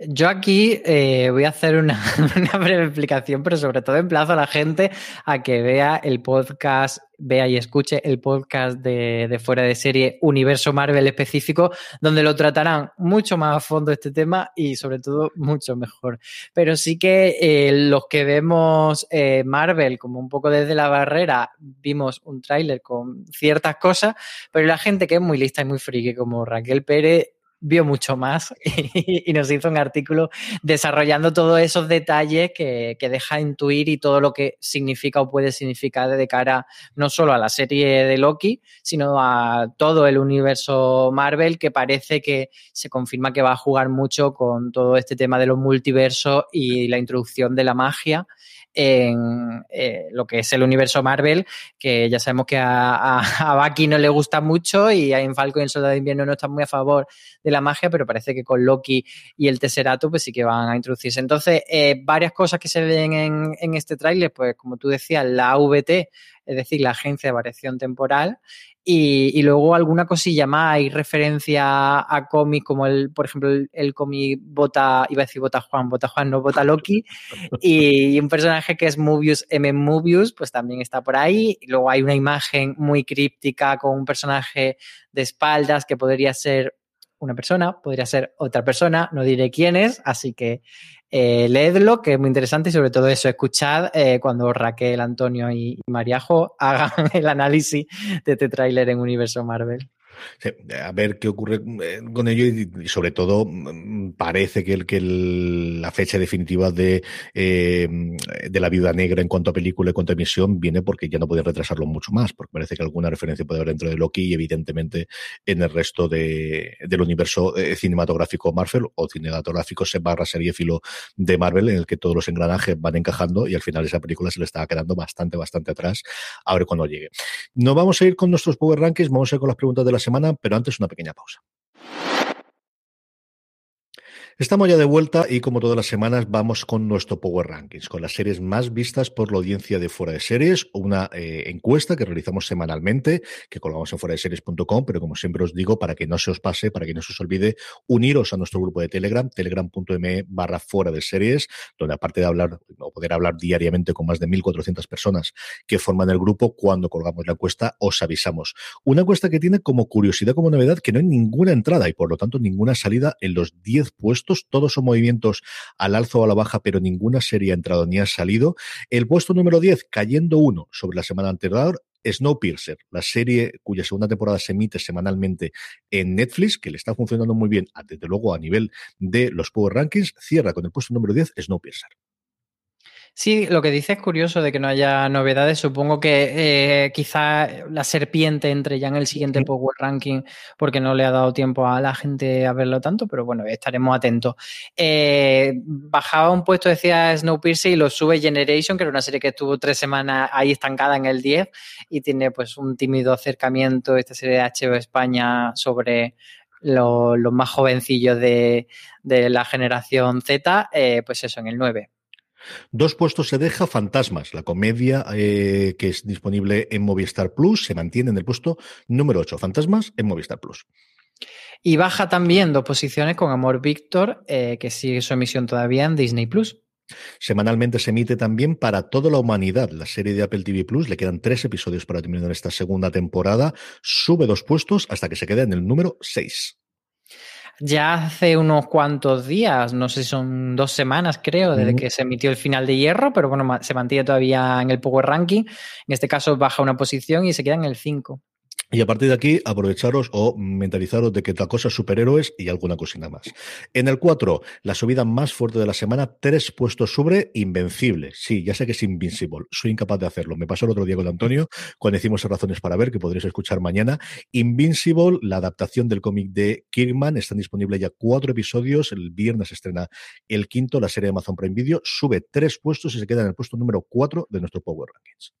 Speaker 2: Yo aquí eh, voy a hacer una, breve explicación, pero sobre todo emplazo a la gente a que vea el podcast, vea y escuche el podcast de, de, Fuera de Serie Universo Marvel específico, donde lo tratarán mucho más a fondo este tema y sobre todo mucho mejor. Pero sí que eh, los que vemos eh, Marvel como un poco desde la barrera, vimos un tráiler con ciertas cosas, pero la gente que es muy lista y muy friki como Raquel Pérez vio mucho más y, nos hizo un artículo desarrollando todos esos detalles que, que, deja intuir y todo lo que significa o puede significar de cara no solo a la serie de Loki, sino a todo el universo Marvel que parece que se confirma que va a jugar mucho con todo este tema de los multiversos y la introducción de la magia en eh, lo que es el universo Marvel, que ya sabemos que a, a, Bucky no le gusta mucho y a Falcon y el Soldado de Invierno no están muy a favor de la magia, pero parece que con Loki y el Tesserato pues sí que van a introducirse. Entonces, eh, varias cosas que se ven en, en este tráiler, pues como tú decías, la AVT, es decir, la Agencia de Variación Temporal, y, y, luego alguna cosilla más, hay referencia a cómics como el, por ejemplo, el, cómic Bota, iba a decir Bota Juan, Bota Juan, no Bota Loki, y, y, un personaje que es Mobius M. Mobius, pues también está por ahí. Y luego hay una imagen muy críptica con un personaje de espaldas que podría ser una persona, podría ser otra persona, no diré quién es, así que eh, leedlo, que es muy interesante y sobre todo eso, escuchad eh, cuando Raquel, Antonio y Mariajo hagan el análisis de este tráiler en Universo Marvel.
Speaker 1: A ver qué ocurre eh, con ello y, sobre todo mm, parece que, el, que la fecha definitiva de, eh, de la viuda negra en cuanto a película y cuanto a emisión viene porque ya no pueden retrasarlo mucho más, porque parece que alguna referencia puede haber dentro de Loki y evidentemente en el resto de, del universo eh, cinematográfico Marvel o cinematográfico se barra filo de Marvel en el que todos los engranajes van encajando y al final esa película se le estaba quedando bastante, bastante atrás a ver cuando llegue. No vamos a ir con nuestros Power Rankings, vamos a ir con las preguntas de la semana, pero antes una pequeña pausa. Estamos ya de vuelta y como todas las semanas vamos con nuestro Power Rankings, con las series más vistas por la audiencia de Fuera de Series, una eh, encuesta que realizamos semanalmente, que colgamos en fuera de series.com, pero como siempre os digo, para que no se os pase, para que no se os olvide, uniros a nuestro grupo de Telegram, telegram.me barra fuera de series, donde aparte de hablar o poder hablar diariamente con más de 1.400 personas que forman el grupo, cuando colgamos la encuesta os avisamos. Una encuesta que tiene como curiosidad, como novedad, que no hay ninguna entrada y por lo tanto ninguna salida en los 10 puestos todos son movimientos al alza o a la baja, pero ninguna serie ha entrado ni ha salido. El puesto número 10, cayendo uno sobre la semana anterior, Snowpiercer, la serie cuya segunda temporada se emite semanalmente en Netflix, que le está funcionando muy bien, desde luego a nivel de los Power Rankings, cierra con el puesto número 10, Snowpiercer.
Speaker 2: Sí, lo que dice es curioso de que no haya novedades. Supongo que eh, quizá la serpiente entre ya en el siguiente sí. Power Ranking porque no le ha dado tiempo a la gente a verlo tanto, pero bueno, estaremos atentos. Eh, bajaba un puesto, decía Snowpiercer, y lo sube Generation, que era una serie que estuvo tres semanas ahí estancada en el 10 y tiene pues un tímido acercamiento, esta serie de HBO España sobre los lo más jovencillos de, de, la generación Z, eh, pues eso, en el 9.
Speaker 1: Dos puestos se deja Fantasmas, la comedia eh, que es disponible en Movistar Plus, se mantiene en el puesto número 8. Fantasmas en Movistar Plus.
Speaker 2: Y baja también dos posiciones con Amor Víctor, eh, que sigue su emisión todavía en Disney Plus.
Speaker 1: Semanalmente se emite también para toda la humanidad la serie de Apple TV Plus. Le quedan tres episodios para terminar esta segunda temporada. Sube dos puestos hasta que se queda en el número 6
Speaker 2: ya hace unos cuantos días, no sé si son dos semanas creo, desde que se emitió el final de hierro, pero bueno, se mantiene todavía en el Power Ranking. En este caso baja una posición y se queda en el 5.
Speaker 1: Y a partir de aquí, aprovecharos o mentalizaros de que tal cosa es superhéroes y alguna cosina más. En el 4, la subida más fuerte de la semana, tres puestos sobre Invencible. Sí, ya sé que es Invincible. Soy incapaz de hacerlo. Me pasó el otro día con Antonio cuando hicimos Razones para Ver, que podréis escuchar mañana. Invincible, la adaptación del cómic de Kirkman, están disponibles ya cuatro episodios. El viernes estrena el quinto, la serie de Amazon Prime Video. Sube tres puestos y se queda en el puesto número 4 de nuestro Power Rankings.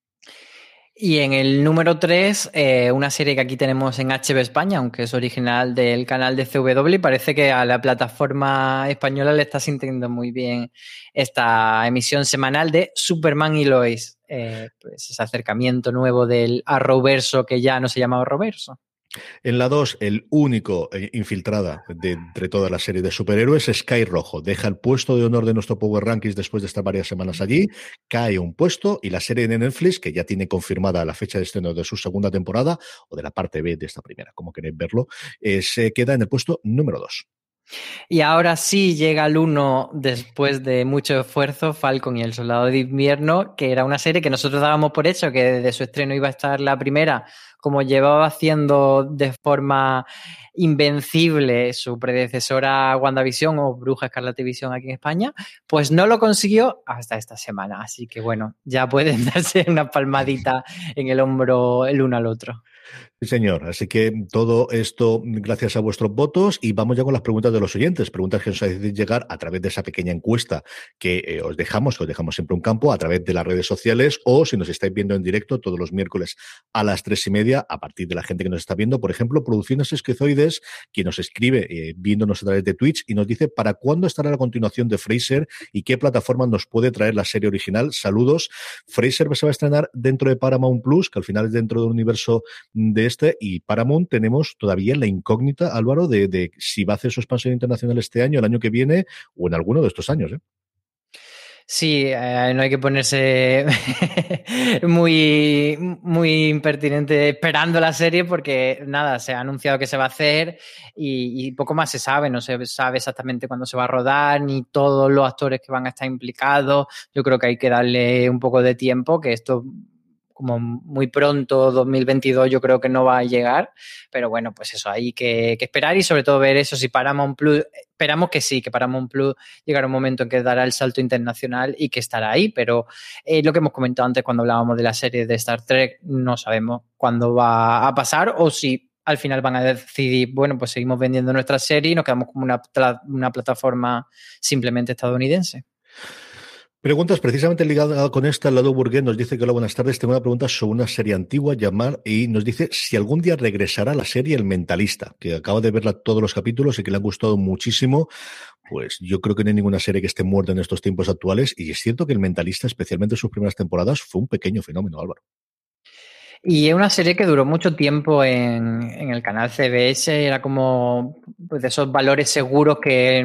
Speaker 2: Y en el número 3, eh, una serie que aquí tenemos en HB España, aunque es original del canal de CW, parece que a la plataforma española le está sintiendo muy bien esta emisión semanal de Superman y Lois. Eh, pues ese acercamiento nuevo del Arrowverso que ya no se llama Arrowverso.
Speaker 1: En la 2, el único eh, infiltrada de entre toda la serie de superhéroes es Sky Rojo. Deja el puesto de honor de nuestro Power Rankings después de estar varias semanas allí, cae un puesto y la serie de Netflix, que ya tiene confirmada la fecha de estreno de su segunda temporada o de la parte B de esta primera, como queréis verlo, eh, se queda en el puesto número 2.
Speaker 2: Y ahora sí llega el 1 después de mucho esfuerzo, Falcon y el Soldado de Invierno, que era una serie que nosotros dábamos por hecho que desde su estreno iba a estar la primera, como llevaba haciendo de forma invencible su predecesora WandaVision o Bruja Escarlata Visión aquí en España, pues no lo consiguió hasta esta semana. Así que bueno, ya pueden darse una palmadita en el hombro el uno al otro.
Speaker 1: Sí, señor. Así que todo esto gracias a vuestros votos y vamos ya con las preguntas de los oyentes. Preguntas que nos hacéis llegar a través de esa pequeña encuesta que eh, os dejamos, que os dejamos siempre un campo a través de las redes sociales o si nos estáis viendo en directo todos los miércoles a las tres y media a partir de la gente que nos está viendo. Por ejemplo, Producciones Esquizoides, quien nos escribe eh, viéndonos a través de Twitch y nos dice para cuándo estará la continuación de Fraser y qué plataforma nos puede traer la serie original. Saludos. Fraser se va a estrenar dentro de Paramount Plus, que al final es dentro del universo de este y Paramount tenemos todavía la incógnita, Álvaro, de, si va a hacer su expansión internacional este año, el año que viene o en alguno de estos años. ¿eh?
Speaker 2: Sí, eh, no hay que ponerse muy, muy impertinente esperando la serie porque nada, se ha anunciado que se va a hacer y, y, poco más se sabe, no se sabe exactamente cuándo se va a rodar ni todos los actores que van a estar implicados. Yo creo que hay que darle un poco de tiempo, que esto como muy pronto, 2022, yo creo que no va a llegar. Pero bueno, pues eso, hay que, esperar y sobre todo ver eso. Si Paramount Plus, esperamos que sí, que Paramount Plus llegará un momento en que dará el salto internacional y que estará ahí. Pero eh, lo que hemos comentado antes cuando hablábamos de la serie de Star Trek, no sabemos cuándo va a pasar o si al final van a decidir, bueno, pues seguimos vendiendo nuestra serie y nos quedamos como una, una plataforma simplemente estadounidense.
Speaker 1: Preguntas precisamente ligadas con esta. El lado burgués nos dice que hola, buenas tardes. Tengo una pregunta sobre una serie antigua, llamar, y nos dice si algún día regresará la serie El Mentalista, que acaba de verla todos los capítulos y que le han gustado muchísimo. Pues yo creo que no hay ninguna serie que esté muerta en estos tiempos actuales. Y es cierto que El Mentalista, especialmente en sus primeras temporadas, fue un pequeño fenómeno, Álvaro.
Speaker 2: Y es una serie que duró mucho tiempo en, en el canal CBS, era como pues, de esos valores seguros que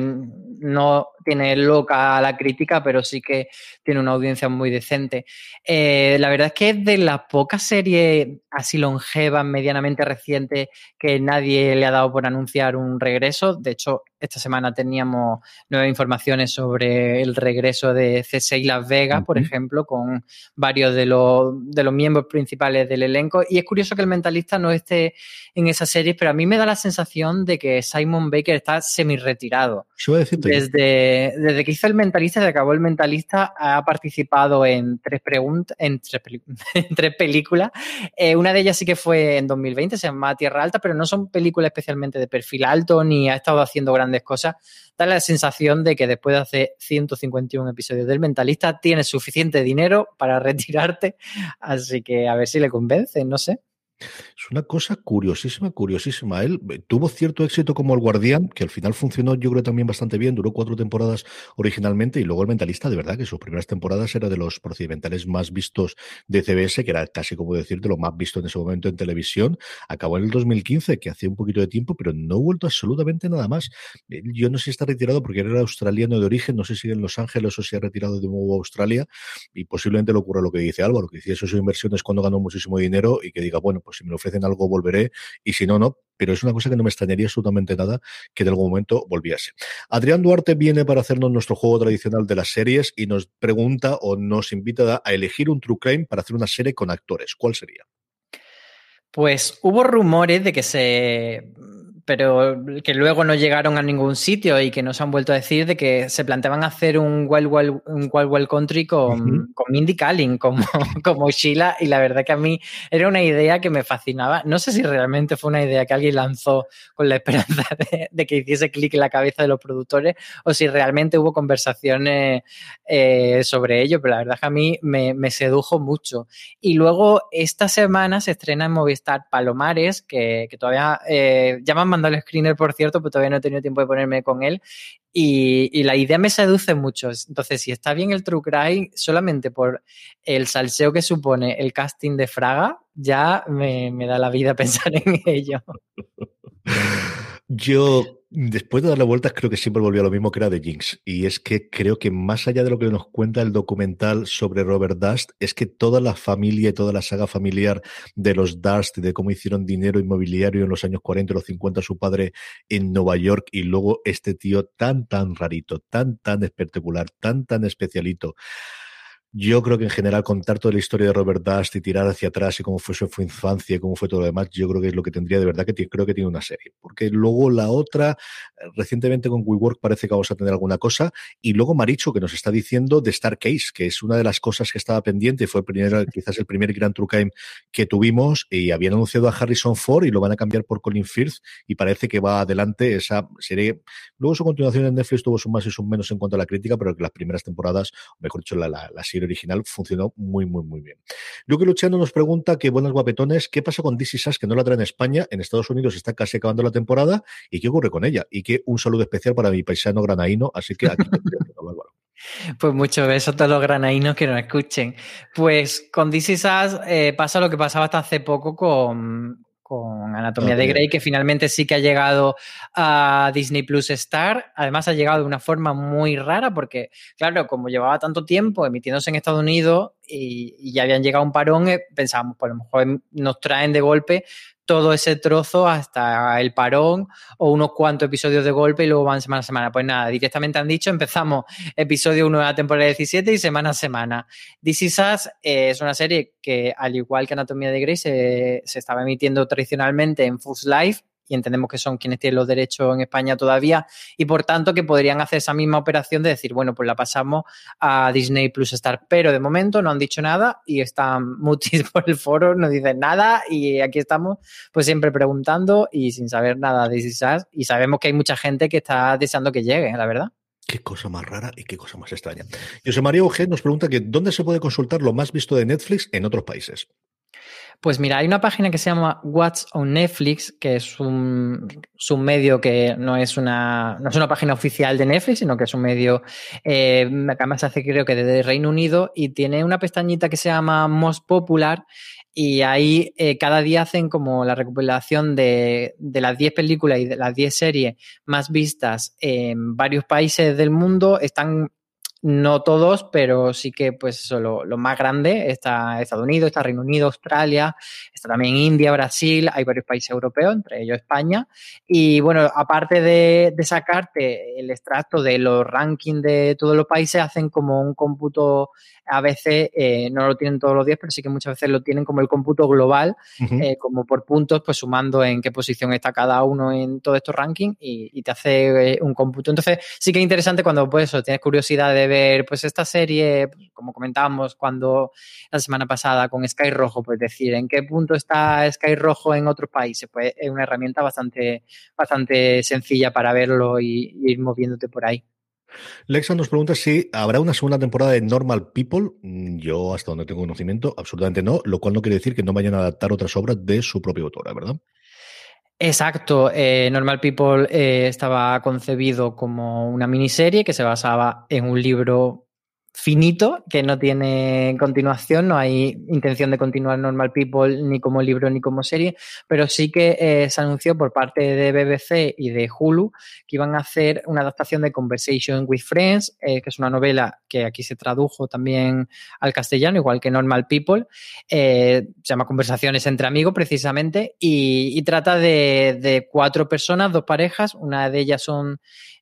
Speaker 2: no tiene loca la crítica, pero sí que tiene una audiencia muy decente. Eh, la verdad es que es de las pocas series así longevas, medianamente recientes, que nadie le ha dado por anunciar un regreso. De hecho, esta semana teníamos nuevas informaciones sobre el regreso de C6 Las Vegas, por ejemplo, con varios de los, de los miembros principales del elenco. Y es curioso que el mentalista no esté en esa serie, pero a mí me da la sensación de que Simon Baker está semi-retirado. Desde, desde que hizo el mentalista, que acabó el mentalista, ha participado en tres preguntas, en tres películas. Eh, una de ellas sí que fue en 2020, se llama Tierra Alta, pero no son películas especialmente de perfil alto, ni ha estado haciendo grandes cosas, da la sensación de que después de hacer 151 episodios del Mentalista tienes suficiente dinero para retirarte, así que a ver si le convence, no sé.
Speaker 1: Es una cosa curiosísima, curiosísima. Él eh, tuvo cierto éxito como el Guardián, que al final funcionó, yo creo, también bastante bien. Duró cuatro temporadas originalmente y luego el Mentalista, de verdad, que sus primeras temporadas era de los procedimentales más vistos de CBS, que era casi como decir de lo más visto en ese momento en televisión. Acabó en el 2015, que hacía un poquito de tiempo, pero no ha vuelto absolutamente nada más. Yo no sé si está retirado porque era australiano de origen, no sé si en Los Ángeles o si ha retirado de nuevo a Australia y posiblemente le ocurra lo que dice Álvaro, que dice eso inversiones cuando ganó muchísimo dinero y que diga, bueno, pues si me lo ofrecen algo volveré y si no, no. Pero es una cosa que no me extrañaría absolutamente nada que en algún momento volviese. Adrián Duarte viene para hacernos nuestro juego tradicional de las series y nos pregunta o nos invita a elegir un true crime para hacer una serie con actores. ¿Cuál sería?
Speaker 2: Pues hubo rumores de que se pero que luego no llegaron a ningún sitio y que nos han vuelto a decir de que se planteaban hacer un Wild Wild, un Wild, Wild Country con, con Mindy Kaling como, como Sheila y la verdad que a mí era una idea que me fascinaba. No sé si realmente fue una idea que alguien lanzó con la esperanza de, que hiciese clic en la cabeza de los productores o si realmente hubo conversaciones eh, sobre ello, pero la verdad que a mí me, me sedujo mucho. Y luego esta semana se estrena en Movistar Palomares, que, que todavía eh, llaman el screener, por cierto, pero todavía no he tenido tiempo de ponerme con él. Y, la idea me seduce mucho. Entonces, si está bien el True Crime, solamente por el salseo que supone el casting de Fraga, ya me, me da la vida pensar en ello.
Speaker 1: Yo, después de darle vueltas, creo que siempre volvió a lo mismo que era de Jinx. Y es que creo que más allá de lo que nos cuenta el documental sobre Robert Dust, es que toda la familia y toda la saga familiar de los Dust, de cómo hicieron dinero inmobiliario en los años 40 y los 50 su padre en Nueva York, y luego este tío tan, tan rarito, tan, tan espectacular, tan, tan especialito yo creo que en general contar toda la historia de Robert Dust y tirar hacia atrás y cómo fue su infancia y cómo fue todo lo demás, yo creo que es lo que tendría de verdad que creo que tiene una serie. Porque luego la otra, recientemente con WeWork parece que vamos a tener alguna cosa. Y luego Maricho que nos está diciendo de Star Case, que es una de las cosas que estaba pendiente, fue el quizás el primer Grand True Crime que tuvimos y habían anunciado a Harrison Ford y lo van a cambiar por Colin Firth y parece que va adelante esa serie. Luego su continuación en Netflix tuvo sus más y sus menos en cuanto a la crítica, pero que las primeras temporadas, mejor dicho, la, la, la serie original funcionó muy, muy, muy bien. Luke Luciano nos pregunta que buenas guapetones, ¿qué pasa con DC Sass que no la trae en España? En Estados Unidos está casi acabando la temporada y qué ocurre con ella. Y que un saludo especial para mi paisano granaíno, así que aquí
Speaker 2: Pues muchos besos a todos los granaínos que nos escuchen. Pues con DC Sass eh, pasa lo que pasaba hasta hace poco con, con Anatomía de Grey, que finalmente sí que ha llegado a Disney Plus Star. Además, ha llegado de una forma muy rara, porque, claro, como llevaba tanto tiempo emitiéndose en Estados Unidos y, ya habían llegado a un parón, eh, pensábamos, pues a lo mejor nos traen de golpe todo ese trozo hasta el parón o unos cuantos episodios de golpe y luego van semana a semana. Pues nada, directamente han dicho, empezamos episodio 1 de la temporada 17 y semana a semana. This Is Us eh, es una serie que, al igual que Anatomía de Grey, se, se estaba emitiendo tradicionalmente en Fox Live y entendemos que son quienes tienen los derechos en España todavía y por tanto que podrían hacer esa misma operación de decir, bueno, pues la pasamos a Disney Plus Star, pero de momento no han dicho nada y están mutis por el foro, no dicen nada y aquí estamos pues siempre preguntando y sin saber nada de Disney y sabemos que hay mucha gente que está deseando que llegue, la verdad.
Speaker 1: Qué cosa más rara y qué cosa más extraña. José María Ojé nos pregunta que dónde se puede consultar lo más visto de Netflix en otros países.
Speaker 2: Pues mira, hay una página que se llama What's on Netflix, que es un, medio que no es, una, no es una página oficial de Netflix, sino que es un medio eh, que además hace creo que desde Reino Unido y tiene una pestañita que se llama Most Popular y ahí eh, cada día hacen como la recopilación de, de las 10 películas y de las 10 series más vistas en varios países del mundo. Están no todos, pero sí que pues eso, lo, más grande está Estados Unidos, está Reino Unido, Australia, está también India, Brasil, hay varios países europeos, entre ellos España. Y bueno, aparte de, de sacarte el extracto de los rankings de todos los países, hacen como un cómputo a veces eh, no lo tienen todos los días, pero sí que muchas veces lo tienen como el cómputo global, eh, como por puntos, pues sumando en qué posición está cada uno en todos estos rankings y, te hace eh, un cómputo. Entonces, sí que es interesante cuando pues eso, tienes curiosidad de ver pues esta serie, como comentábamos cuando la semana pasada con Sky Rojo, pues decir en qué punto está Sky Rojo en otros países, pues es una herramienta bastante, bastante sencilla para verlo y ir moviéndote por ahí.
Speaker 1: Lexa nos pregunta si habrá una segunda temporada de Normal People. Mm, yo, hasta donde tengo conocimiento, absolutamente no, lo cual no quiere decir que no vayan a adaptar otras obras de su propia autora, ¿verdad?
Speaker 2: Exacto, eh, Normal People eh, estaba concebido como una miniserie que se basaba en un libro finito, que no tiene continuación, no hay intención de continuar Normal People ni como libro ni como serie, pero sí que eh, se anunció por parte de BBC y de Hulu que iban a hacer una adaptación de Conversation with Friends, eh, que es una novela que aquí se tradujo también al castellano, igual que Normal People, eh, se llama Conversaciones entre amigos precisamente, y, trata de cuatro personas, dos parejas, una de ellas son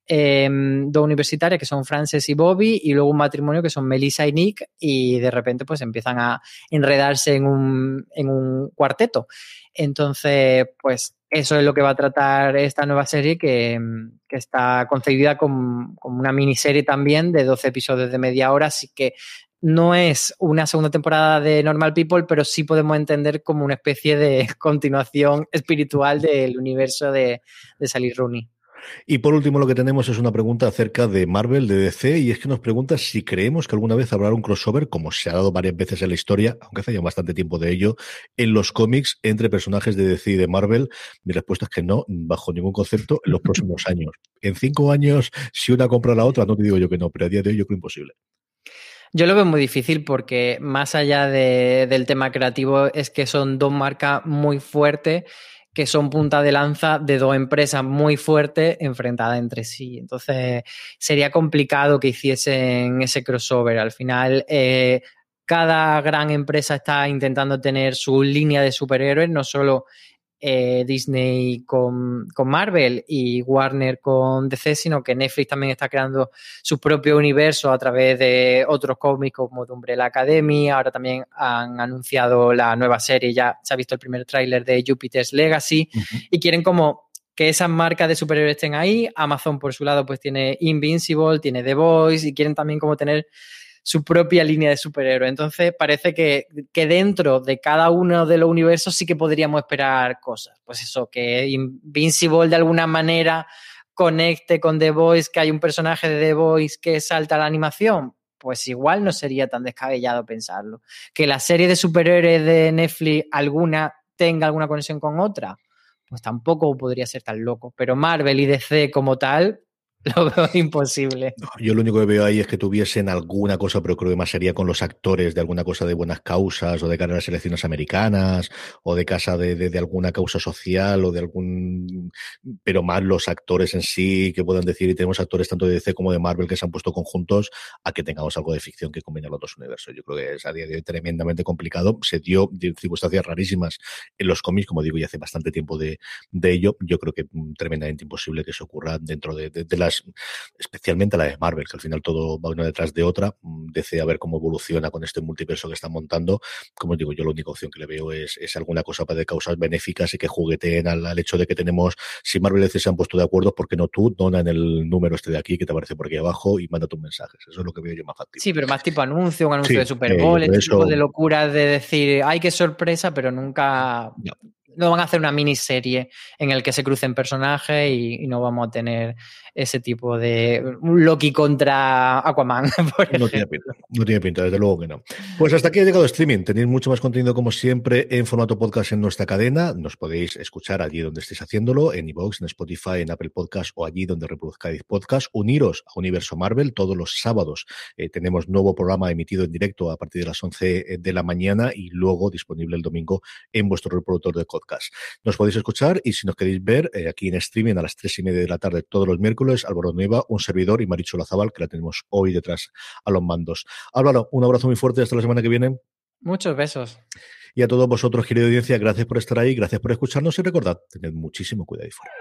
Speaker 2: Em, dos universitarias que son Frances y Bobby y luego un matrimonio que son Melissa y Nick y de repente pues empiezan a enredarse en un, en un cuarteto. Entonces, pues eso es lo que va a tratar esta nueva serie que, que está concebida como, como, una miniserie también de 12 episodios de media hora, así que no es una segunda temporada de Normal People, pero sí podemos entender como una especie de continuación espiritual del universo de, de Sally Rooney.
Speaker 1: Y por último, lo que tenemos es una pregunta acerca de Marvel, de DC, y es que nos pregunta si creemos que alguna vez habrá un crossover, como se ha dado varias veces en la historia, aunque hace ya bastante tiempo de ello, en los cómics entre personajes de DC y de Marvel. Mi respuesta es que no, bajo ningún concepto, en los próximos años. En cinco años, si una compra la otra, no te digo yo que no, pero a día de hoy yo creo imposible.
Speaker 2: Yo lo veo muy difícil porque más allá del tema creativo es que son dos marcas muy fuertes que son punta de lanza de dos empresas muy fuertes enfrentadas entre sí. Entonces, sería complicado que hiciesen ese crossover. Al final, eh, cada gran empresa está intentando tener su línea de superhéroes, no solo eh, Disney con, Marvel y Warner con DC, sino que Netflix también está creando su propio universo a través de otros cómics como The Umbrella Academy. Ahora también han anunciado la nueva serie, ya se ha visto el primer tráiler de Jupiter's Legacy y quieren como que esas marcas de superhéroes estén ahí. Amazon, por su lado, pues tiene Invincible, tiene The Voice y quieren también como tener su propia línea de superhéroes. Entonces parece que, dentro de cada uno de los universos sí que podríamos esperar cosas. Pues eso, que Invincible de alguna manera conecte con The Voice, que hay un personaje de The Voice que salta la animación. Pues igual no sería tan descabellado pensarlo. Que la serie de superhéroes de Netflix alguna tenga alguna conexión con otra, pues tampoco podría ser tan loco. Pero Marvel y DC como tal, Lo veo imposible.
Speaker 1: yo lo único que veo ahí es que tuviesen alguna cosa, pero creo que más sería con los actores de alguna cosa de buenas causas o de cara a las elecciones americanas o de casa de, alguna causa social o de algún. Pero más los actores en sí que puedan decir, y tenemos actores tanto de DC como de Marvel que se han puesto conjuntos a que tengamos algo de ficción que combine los dos universos. Yo creo que es a día de hoy tremendamente complicado. Se dio circunstancias rarísimas en los cómics, como digo, y hace bastante tiempo de, ello. Yo creo que mm, tremendamente imposible que se ocurra dentro de, de las especialmente la de Marvel, que al final todo va una detrás de otra. Mm, Desea ver cómo evoluciona con este multiverso que están montando. Como digo, yo la única opción que le veo es, alguna cosa de causas benéficas y que jugueteen al, hecho de que tenemos, si Marvel y DC se han puesto de acuerdo, ¿por qué no tú dona en el número este de aquí que te aparece por aquí abajo y manda tus mensajes? Eso es lo que veo yo más factible.
Speaker 2: Sí, pero más tipo anuncio, un anuncio de Super eh, Bowl, este tipo de locura de decir, ay, qué sorpresa, pero nunca no van a hacer una miniserie en el que se crucen personajes y, no vamos a tener ese tipo de Loki contra Aquaman.
Speaker 1: no tiene pinta, no tiene pinta, desde luego que no. Pues hasta aquí ha llegado streaming. Tenéis mucho más contenido como siempre en formato podcast en nuestra cadena. Nos podéis escuchar allí donde estéis haciéndolo, en iVoox, en Spotify, en Apple Podcast o allí donde reproduzcáis podcast. Uniros a Universo Marvel todos los sábados. Eh, tenemos nuevo programa emitido en directo a partir de las 11 de la mañana y luego disponible el domingo en vuestro reproductor de podcast. Nos podéis escuchar y si nos queréis ver eh, aquí en streaming a las tres y media de la tarde todos los miércoles Álvaro Nueva, un servidor y Maricho Lazabal, que la tenemos hoy detrás a los mandos. Álvaro, un abrazo muy fuerte hasta la semana que viene.
Speaker 2: Muchos besos.
Speaker 1: Y a todos vosotros, querida audiencia, gracias por estar ahí, gracias por escucharnos y recordad, tened muchísimo cuidado y fuera.